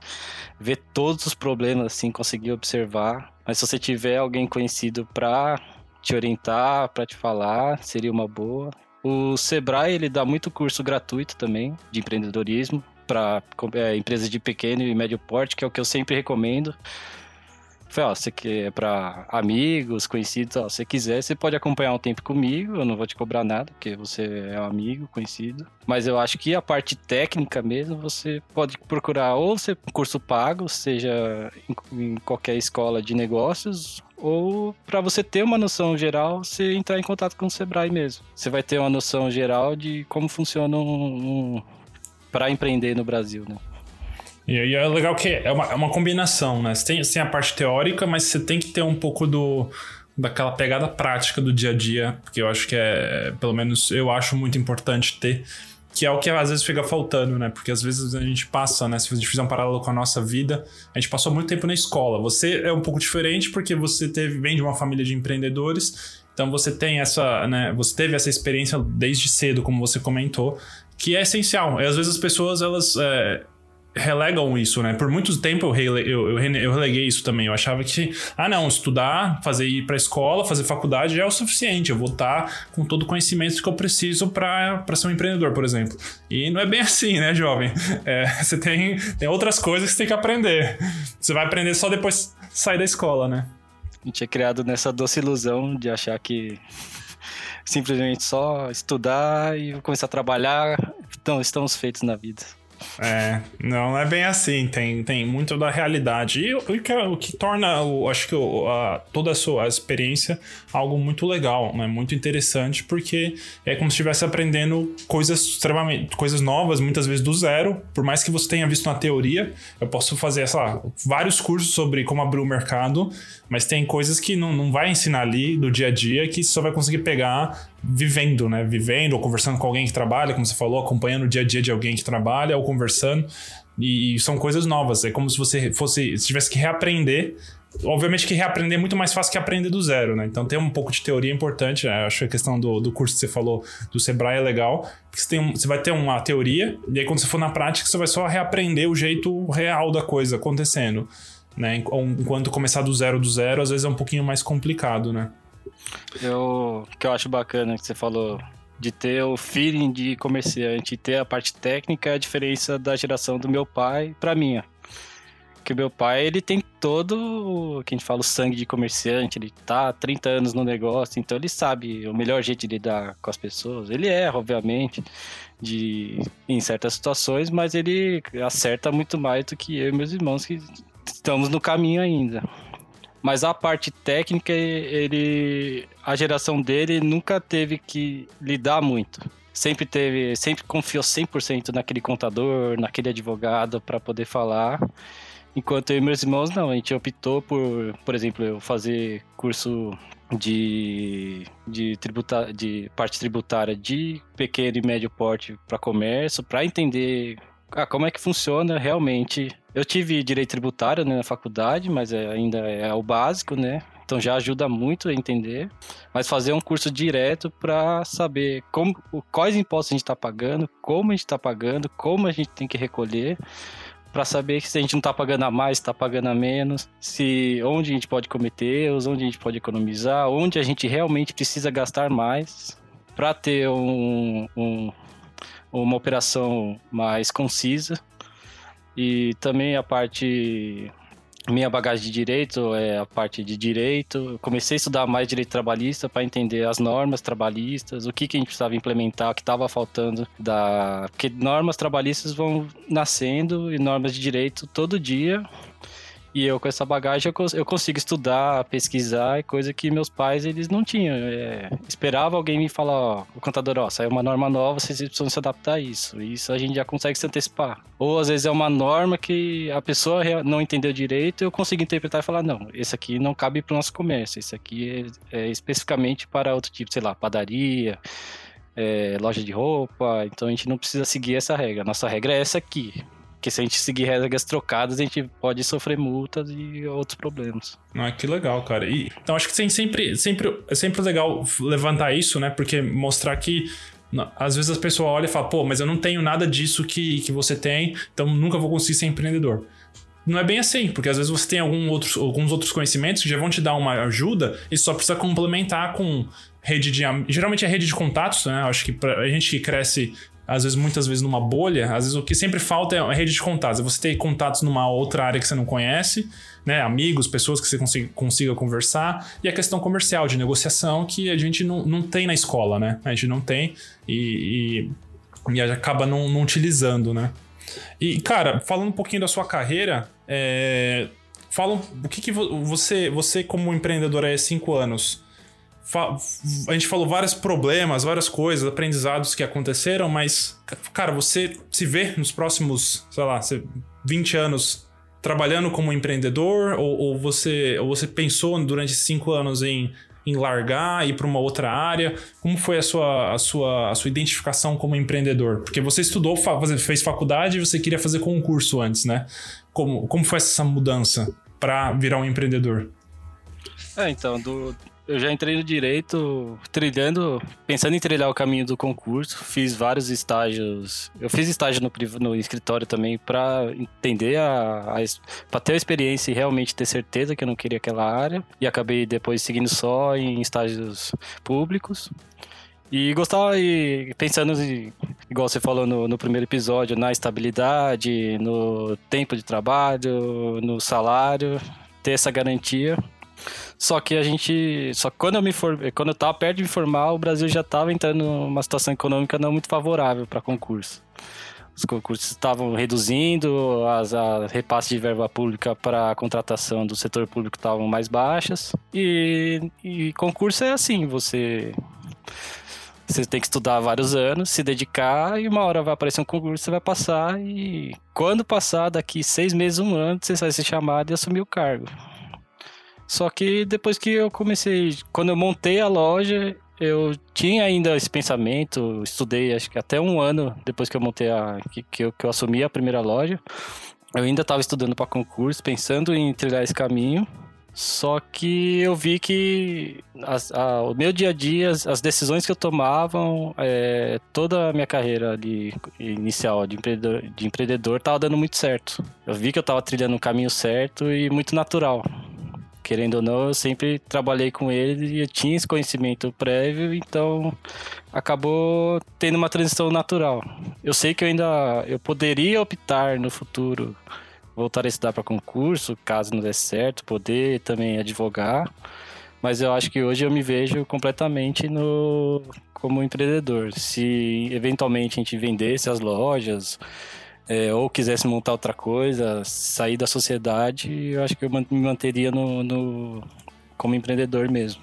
ver todos os problemas assim, conseguir observar. Mas se você tiver alguém conhecido para te orientar, para te falar, seria uma boa. O Sebrae ele dá muito curso gratuito também de empreendedorismo para é, empresas de pequeno e médio porte, que é o que eu sempre recomendo. Falei, ó, você quer para amigos, conhecidos, ó, se quiser, você pode acompanhar um tempo comigo, eu não vou te cobrar nada, porque você é um amigo, conhecido. Mas eu acho que a parte técnica mesmo, você pode procurar ou ser curso pago, seja em qualquer escola de negócios, ou para você ter uma noção geral, você entrar em contato com o Sebrae mesmo. Você vai ter uma noção geral de como funciona um, um para empreender no Brasil, né? E aí é legal que é uma, é uma combinação, né? Você tem, você tem a parte teórica, mas você tem que ter um pouco do daquela pegada prática do dia a dia, porque eu acho que é, pelo menos eu acho muito importante ter, que é o que às vezes fica faltando, né? Porque às vezes a gente passa, né? Se a gente fizer um paralelo com a nossa vida, a gente passou muito tempo na escola. Você é um pouco diferente porque você teve, vem de uma família de empreendedores, então você tem essa, né? Você teve essa experiência desde cedo, como você comentou, que é essencial. E às vezes as pessoas elas é, relegam isso, né? Por muito tempo eu, rele, eu, eu, eu, releguei isso também. Eu achava que, ah, não, estudar, fazer ir pra escola, fazer faculdade já é o suficiente. Eu vou estar com todo o conhecimento que eu preciso para ser um empreendedor, por exemplo. E não é bem assim, né, jovem? É, você tem, tem outras coisas que você tem que aprender. Você vai aprender só depois sair da escola, né? A gente é criado nessa doce ilusão de achar que simplesmente só estudar e começar a trabalhar, então estamos feitos na vida. É, não é bem assim, tem, tem muito da realidade. E o que, o que torna, o, acho que o, a, toda a sua experiência algo muito legal, né? muito interessante, porque é como se estivesse aprendendo coisas extremamente, coisas novas, muitas vezes do zero. Por mais que você tenha visto na teoria, eu posso fazer, sei lá, vários cursos sobre como abrir o mercado, mas tem coisas que não, não vai ensinar ali do dia a dia que só vai conseguir pegar vivendo, né? Vivendo ou conversando com alguém que trabalha, como você falou, acompanhando o dia a dia de alguém que trabalha ou conversando. E, são coisas novas. É como se você fosse, se tivesse que reaprender obviamente que reaprender é muito mais fácil que aprender do zero, né? Então ter um pouco de teoria é importante. Né? Acho que a questão do, do curso que você falou do Sebrae é legal. Você, tem um, você vai ter uma teoria, e aí quando você for na prática, você vai só reaprender o jeito real da coisa acontecendo. Né? Enquanto começar do zero do zero, às vezes é um pouquinho mais complicado, né? Eu, o que eu acho bacana que você falou de ter o feeling de comerciante ter a parte técnica é a diferença da geração do meu pai para minha. Que meu pai, ele tem todo, que a gente fala, o sangue de comerciante, ele tá há 30 anos no negócio, então ele sabe o melhor jeito de lidar com as pessoas. Ele erra, obviamente, de, em certas situações, mas ele acerta muito mais do que eu e meus irmãos que estamos no caminho ainda. Mas a parte técnica, ele. A geração dele nunca teve que lidar muito. Sempre teve. Sempre confiou 100% naquele contador, naquele advogado para poder falar. Enquanto eu e meus irmãos, não. A gente optou por, por exemplo, eu fazer curso de, de, tributa, de parte tributária de pequeno e médio porte para comércio, para entender ah, como é que funciona realmente. Eu tive direito tributário né, na faculdade, mas é, ainda é o básico, né? Então já ajuda muito a entender. Mas fazer um curso direto para saber como, quais impostos a gente está pagando, como a gente está pagando, como a gente tem que recolher, para saber se a gente não está pagando a mais, está pagando a menos, se onde a gente pode cometer erros, onde a gente pode economizar, onde a gente realmente precisa gastar mais para ter um, um, uma operação mais concisa. E também a parte minha bagagem de direito é a parte de direito. Eu comecei a estudar mais direito trabalhista para entender as normas trabalhistas, o que, que a gente precisava implementar, o que estava faltando da. Porque normas trabalhistas vão nascendo e normas de direito todo dia. E eu, com essa bagagem, eu, eu consigo estudar, pesquisar, coisa que meus pais, eles não tinham. É, esperava alguém me falar, ó, o contador, ó, saiu uma norma nova, vocês precisam se adaptar a isso. Isso a gente já consegue se antecipar. Ou, às vezes, é uma norma que a pessoa não entendeu direito, eu consigo interpretar e falar, não, esse aqui não cabe para o nosso comércio, esse aqui é, é especificamente para outro tipo, sei lá, padaria, é, loja de roupa, então a gente não precisa seguir essa regra. Nossa regra é essa aqui. Porque se a gente seguir regras trocadas, a gente pode sofrer multas e outros problemas. Ah, que legal, cara. E, então acho que sempre, sempre, é sempre legal levantar isso, né? Porque mostrar que às vezes as pessoas olham e falam, pô, mas eu não tenho nada disso que, que você tem, então nunca vou conseguir ser empreendedor. Não é bem assim, porque às vezes você tem algum outros, alguns outros conhecimentos que já vão te dar uma ajuda e só precisa complementar com rede de. Geralmente é rede de contatos, né? Acho que pra a gente que cresce às vezes, muitas vezes numa bolha, às vezes o que sempre falta é a rede de contatos. É você ter contatos numa outra área que você não conhece, né? Amigos, pessoas que você consiga, consiga conversar. E a questão comercial, de negociação, que a gente não, não tem na escola, né? A gente não tem e, e, e acaba não, não utilizando, né? E, cara, falando um pouquinho da sua carreira, é, fala o que, que você, você, como empreendedor há cinco anos, a gente falou vários problemas, várias coisas, aprendizados que aconteceram, mas, cara, você se vê nos próximos, sei lá, 20 anos trabalhando como empreendedor? Ou, ou você, ou você pensou durante cinco anos em, em largar, ir para uma outra área? Como foi a sua, a, sua, a sua identificação como empreendedor? Porque você estudou, fez faculdade e você queria fazer concurso antes, né? Como, como foi essa mudança para virar um empreendedor? É, então, do, eu já entrei no direito trilhando, pensando em trilhar o caminho do concurso. Fiz vários estágios. Eu fiz estágio no, no escritório também para entender a, a para ter a experiência e realmente ter certeza que eu não queria aquela área. E acabei depois seguindo só em estágios públicos. E gostava, e pensando, igual você falou no, no, primeiro episódio, na estabilidade, no tempo de trabalho, no salário, ter essa garantia. Só que a gente. Só que quando eu me for, quando eu tava perto de me formar, o Brasil já estava entrando numa situação econômica não muito favorável para concurso. Os concursos estavam reduzindo, as a repasse de verba pública para a contratação do setor público estavam mais baixas. E, e concurso é assim, você você tem que estudar vários anos, se dedicar e uma hora vai aparecer um concurso, você vai passar e quando passar daqui seis meses, um ano, você vai ser chamado e assumir o cargo. Só que depois que eu comecei, quando eu montei a loja, eu tinha ainda esse pensamento, estudei acho que até um ano depois que eu montei a. que, que, eu, que eu assumi a primeira loja. Eu ainda estava estudando para concurso, pensando em trilhar esse caminho. Só que eu vi que as, a, o meu dia a dia, as, as decisões que eu tomava, é, toda a minha carreira ali, inicial de empreendedor, de empreendedor tava dando muito certo. Eu vi que eu tava trilhando o caminho certo e muito natural. Querendo ou não, eu sempre trabalhei com ele e eu tinha esse conhecimento prévio, então acabou tendo uma transição natural. Eu sei que eu ainda eu poderia optar no futuro voltar a estudar para concurso, caso não dê certo, poder também advogar. Mas eu acho que hoje eu me vejo completamente no como empreendedor. Se eventualmente a gente vendesse as lojas é, ou quisesse montar outra coisa, sair da sociedade, eu acho que eu me manteria no, no como empreendedor mesmo.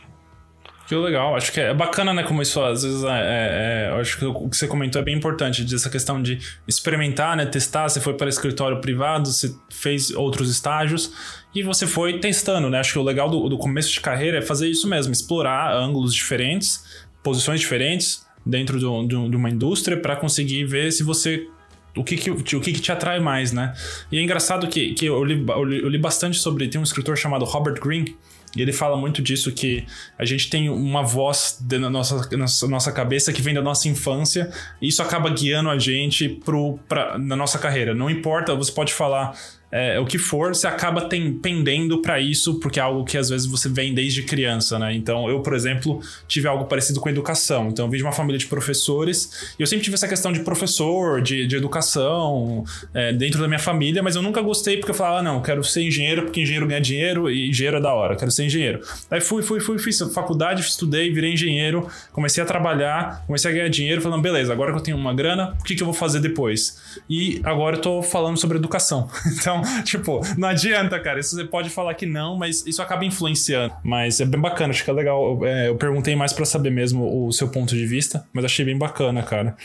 Que legal, acho que é bacana, né? Como isso às vezes é, é, é acho que o que você comentou é bem importante, dessa questão de experimentar, né? Testar. Você foi para escritório privado, você fez outros estágios e você foi testando, né? Acho que o legal do, do começo de carreira é fazer isso mesmo, explorar ângulos diferentes, posições diferentes dentro do, do, de uma indústria para conseguir ver se você o que, que, o que, que te atrai mais, né? E é engraçado que, que eu, li, eu li, eu li bastante sobre. Tem um escritor chamado Robert Greene e ele fala muito disso, que a gente tem uma voz na nossa, nossa cabeça que vem da nossa infância, e isso acaba guiando a gente pro, pra, na nossa carreira. Não importa, você pode falar é, o que for, você acaba tem, pendendo para isso, porque é algo que às vezes você vem desde criança, né? Então, eu, por exemplo, tive algo parecido com educação. Então, eu vim de uma família de professores e eu sempre tive essa questão de professor, de, de educação é, dentro da minha família, mas eu nunca gostei porque eu falava, ah, não, quero ser engenheiro porque engenheiro ganha dinheiro e engenheiro é da hora, quero ser engenheiro. Aí fui, fui, fui, fiz faculdade, estudei, virei engenheiro, comecei a trabalhar, comecei a ganhar dinheiro, falando, beleza, agora que eu tenho uma grana, o que, que eu vou fazer depois? E agora eu tô falando sobre educação. Então, tipo, não adianta, cara. Isso você pode falar que não, mas isso acaba influenciando. Mas é bem bacana, acho que é legal. Eu, é, eu perguntei mais para saber mesmo o seu ponto de vista, mas achei bem bacana, cara.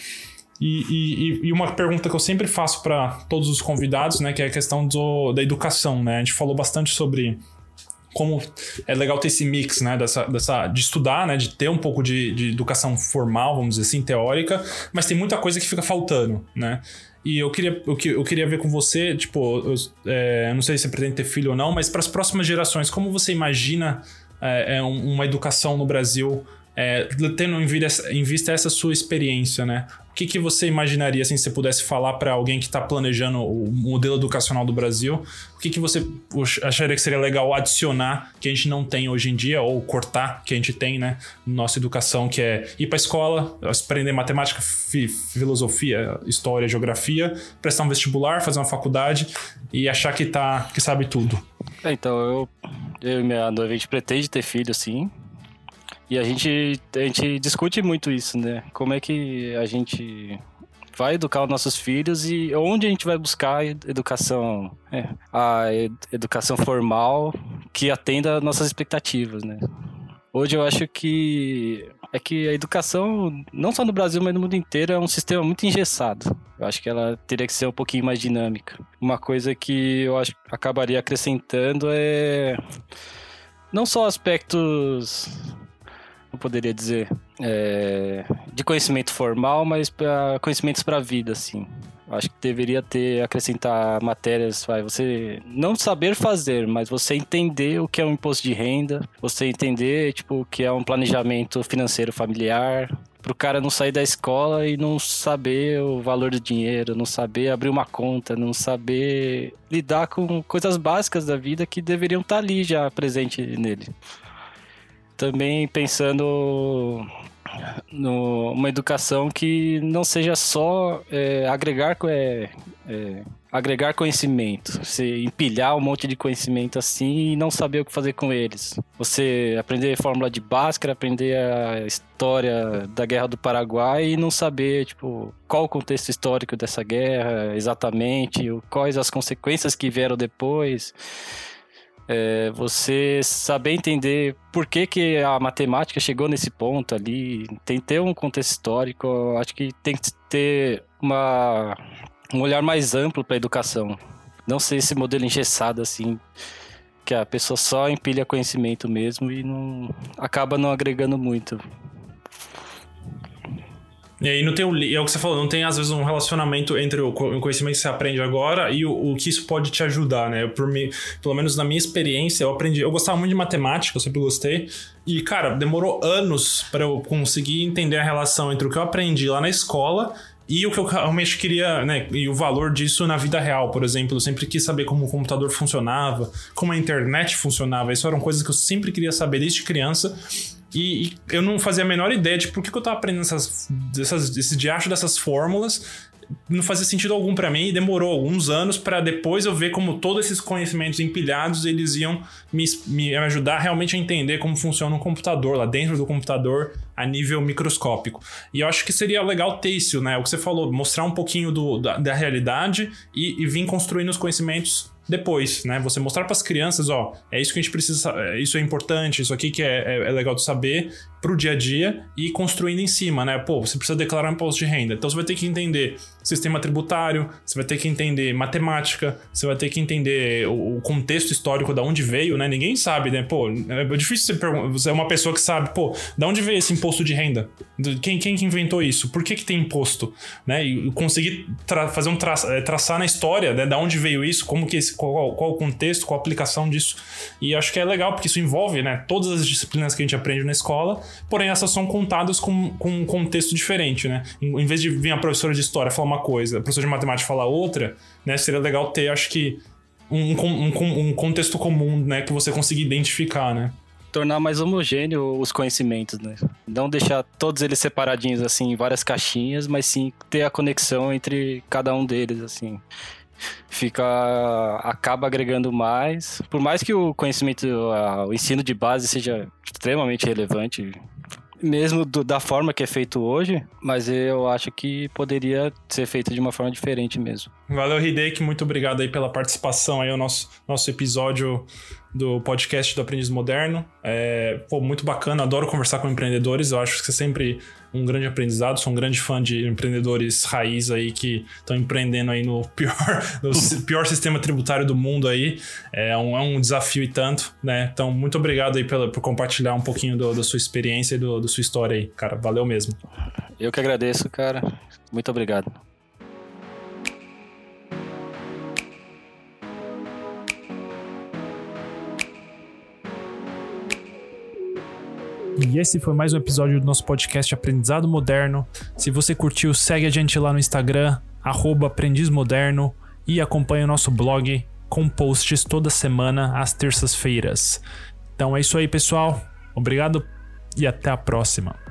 E, e, e, uma pergunta que eu sempre faço para todos os convidados, né, que é a questão do, da educação, né? A gente falou bastante sobre como é legal ter esse mix, né, dessa, dessa, de estudar, né, de ter um pouco de, de educação formal, vamos dizer assim, teórica, mas tem muita coisa que fica faltando, né? E eu queria, eu, eu queria ver com você, tipo, eu, é, não sei se você pretende ter filho ou não, mas para as próximas gerações, como você imagina é, é uma educação no Brasil, é, tendo em vista, em vista essa sua experiência, né? Que, que você imaginaria, assim, se você pudesse falar para alguém que está planejando o modelo educacional do Brasil? O que, que você acharia que seria legal adicionar que a gente não tem hoje em dia, ou cortar que a gente tem, né, nossa educação, que é ir para a escola, aprender matemática, fi filosofia, história, geografia, prestar um vestibular, fazer uma faculdade e achar que, tá, que sabe tudo? É, então, eu, eu e minha noiva, a gente pretende ter filho, sim. E a gente, a gente discute muito isso, né? Como é que a gente vai educar os nossos filhos e onde a gente vai buscar educação, é, a educação formal que atenda às nossas expectativas, né? Hoje eu acho que é que a educação, não só no Brasil, mas no mundo inteiro, é um sistema muito engessado. Eu acho que ela teria que ser um pouquinho mais dinâmica. Uma coisa que eu acho acabaria acrescentando é não só aspectos eu poderia dizer, é, de conhecimento formal, mas conhecimentos para a vida, assim. Acho que deveria ter acrescentar matérias, vai, você não saber fazer, mas você entender o que é um imposto de renda, você entender, tipo, o que é um planejamento financeiro familiar, para o cara não sair da escola e não saber o valor do dinheiro, não saber abrir uma conta, não saber lidar com coisas básicas da vida que deveriam estar tá ali já presente nele também pensando numa educação que não seja só é, agregar é, é, agregar conhecimento, você empilhar um monte de conhecimento assim e não saber o que fazer com eles. Você aprender fórmula de Bhaskara, aprender a história da Guerra do Paraguai e não saber tipo qual o contexto histórico dessa guerra exatamente, quais as consequências que vieram depois. É, você saber entender por que, que a matemática chegou nesse ponto ali, tem que ter um contexto histórico, acho que tem que ter uma, um olhar mais amplo para a educação. Não ser esse modelo engessado assim, que a pessoa só empilha conhecimento mesmo e não acaba não agregando muito. E aí não tem o, é o que você falou, não tem às vezes um relacionamento entre o conhecimento que você aprende agora e o, o que isso pode te ajudar, né? Por mim, pelo menos na minha experiência, eu aprendi, eu gostava muito de matemática, eu sempre gostei. E cara, demorou anos para eu conseguir entender a relação entre o que eu aprendi lá na escola e o que eu realmente queria, né? E o valor disso na vida real, por exemplo. Eu sempre quis saber como o computador funcionava, como a internet funcionava. Isso eram coisas que eu sempre queria saber desde criança. E, e, eu não fazia a menor ideia de por que, que eu tava aprendendo essas, essas, esse diacho dessas fórmulas. Não fazia sentido algum para mim e demorou alguns anos para depois eu ver como todos esses conhecimentos empilhados eles iam me, me ajudar realmente a entender como funciona um computador lá dentro do computador a nível microscópico. E eu acho que seria legal ter isso, né? O que você falou, mostrar um pouquinho do, da, da realidade e, e vir construindo os conhecimentos depois, né? Você mostrar para as crianças, ó, é isso que a gente precisa, é, isso é importante, isso aqui que é, é, é legal de saber para o dia a dia e construindo em cima, né? Pô, você precisa declarar um imposto de renda, então você vai ter que entender sistema tributário, você vai ter que entender matemática, você vai ter que entender o, contexto histórico da onde veio, né? Ninguém sabe, né? Pô, é difícil você perguntar, você é uma pessoa que sabe, pô, da onde veio esse imposto de renda? Quem, quem que inventou isso? Por que que tem imposto? Né? E conseguir fazer um tra é, traçar na história, né? Da onde veio isso, como que esse qual, qual o contexto, qual a aplicação disso. E acho que é legal, porque isso envolve né, todas as disciplinas que a gente aprende na escola, porém essas são contadas com, com um contexto diferente. Né? Em, em vez de vir a professora de história falar uma coisa, a professora de matemática falar outra, né, seria legal ter, acho que, um, um, um contexto comum né, que você consiga identificar, né? tornar mais homogêneo os conhecimentos, né? Não deixar todos eles separadinhos assim em várias caixinhas, mas sim ter a conexão entre cada um deles assim fica acaba agregando mais. Por mais que o conhecimento, o ensino de base seja extremamente relevante, mesmo do, da forma que é feito hoje, mas eu acho que poderia ser feito de uma forma diferente mesmo. Valeu, Hideki, muito obrigado aí pela participação aí no nosso, nosso episódio do podcast do Aprendiz Moderno. É, pô, muito bacana, adoro conversar com empreendedores, eu acho que você sempre um grande aprendizado. Sou um grande fã de empreendedores raiz aí que estão empreendendo aí no pior, no pior sistema tributário do mundo aí. É um, é um desafio e tanto, né? Então, muito obrigado aí pela, por compartilhar um pouquinho da sua experiência e do, da sua história aí, cara. Valeu mesmo. Eu que agradeço, cara. Muito obrigado. E esse foi mais um episódio do nosso podcast Aprendizado Moderno. Se você curtiu, segue a gente lá no Instagram, aprendizmoderno e acompanhe o nosso blog com posts toda semana às terças-feiras. Então é isso aí, pessoal. Obrigado e até a próxima.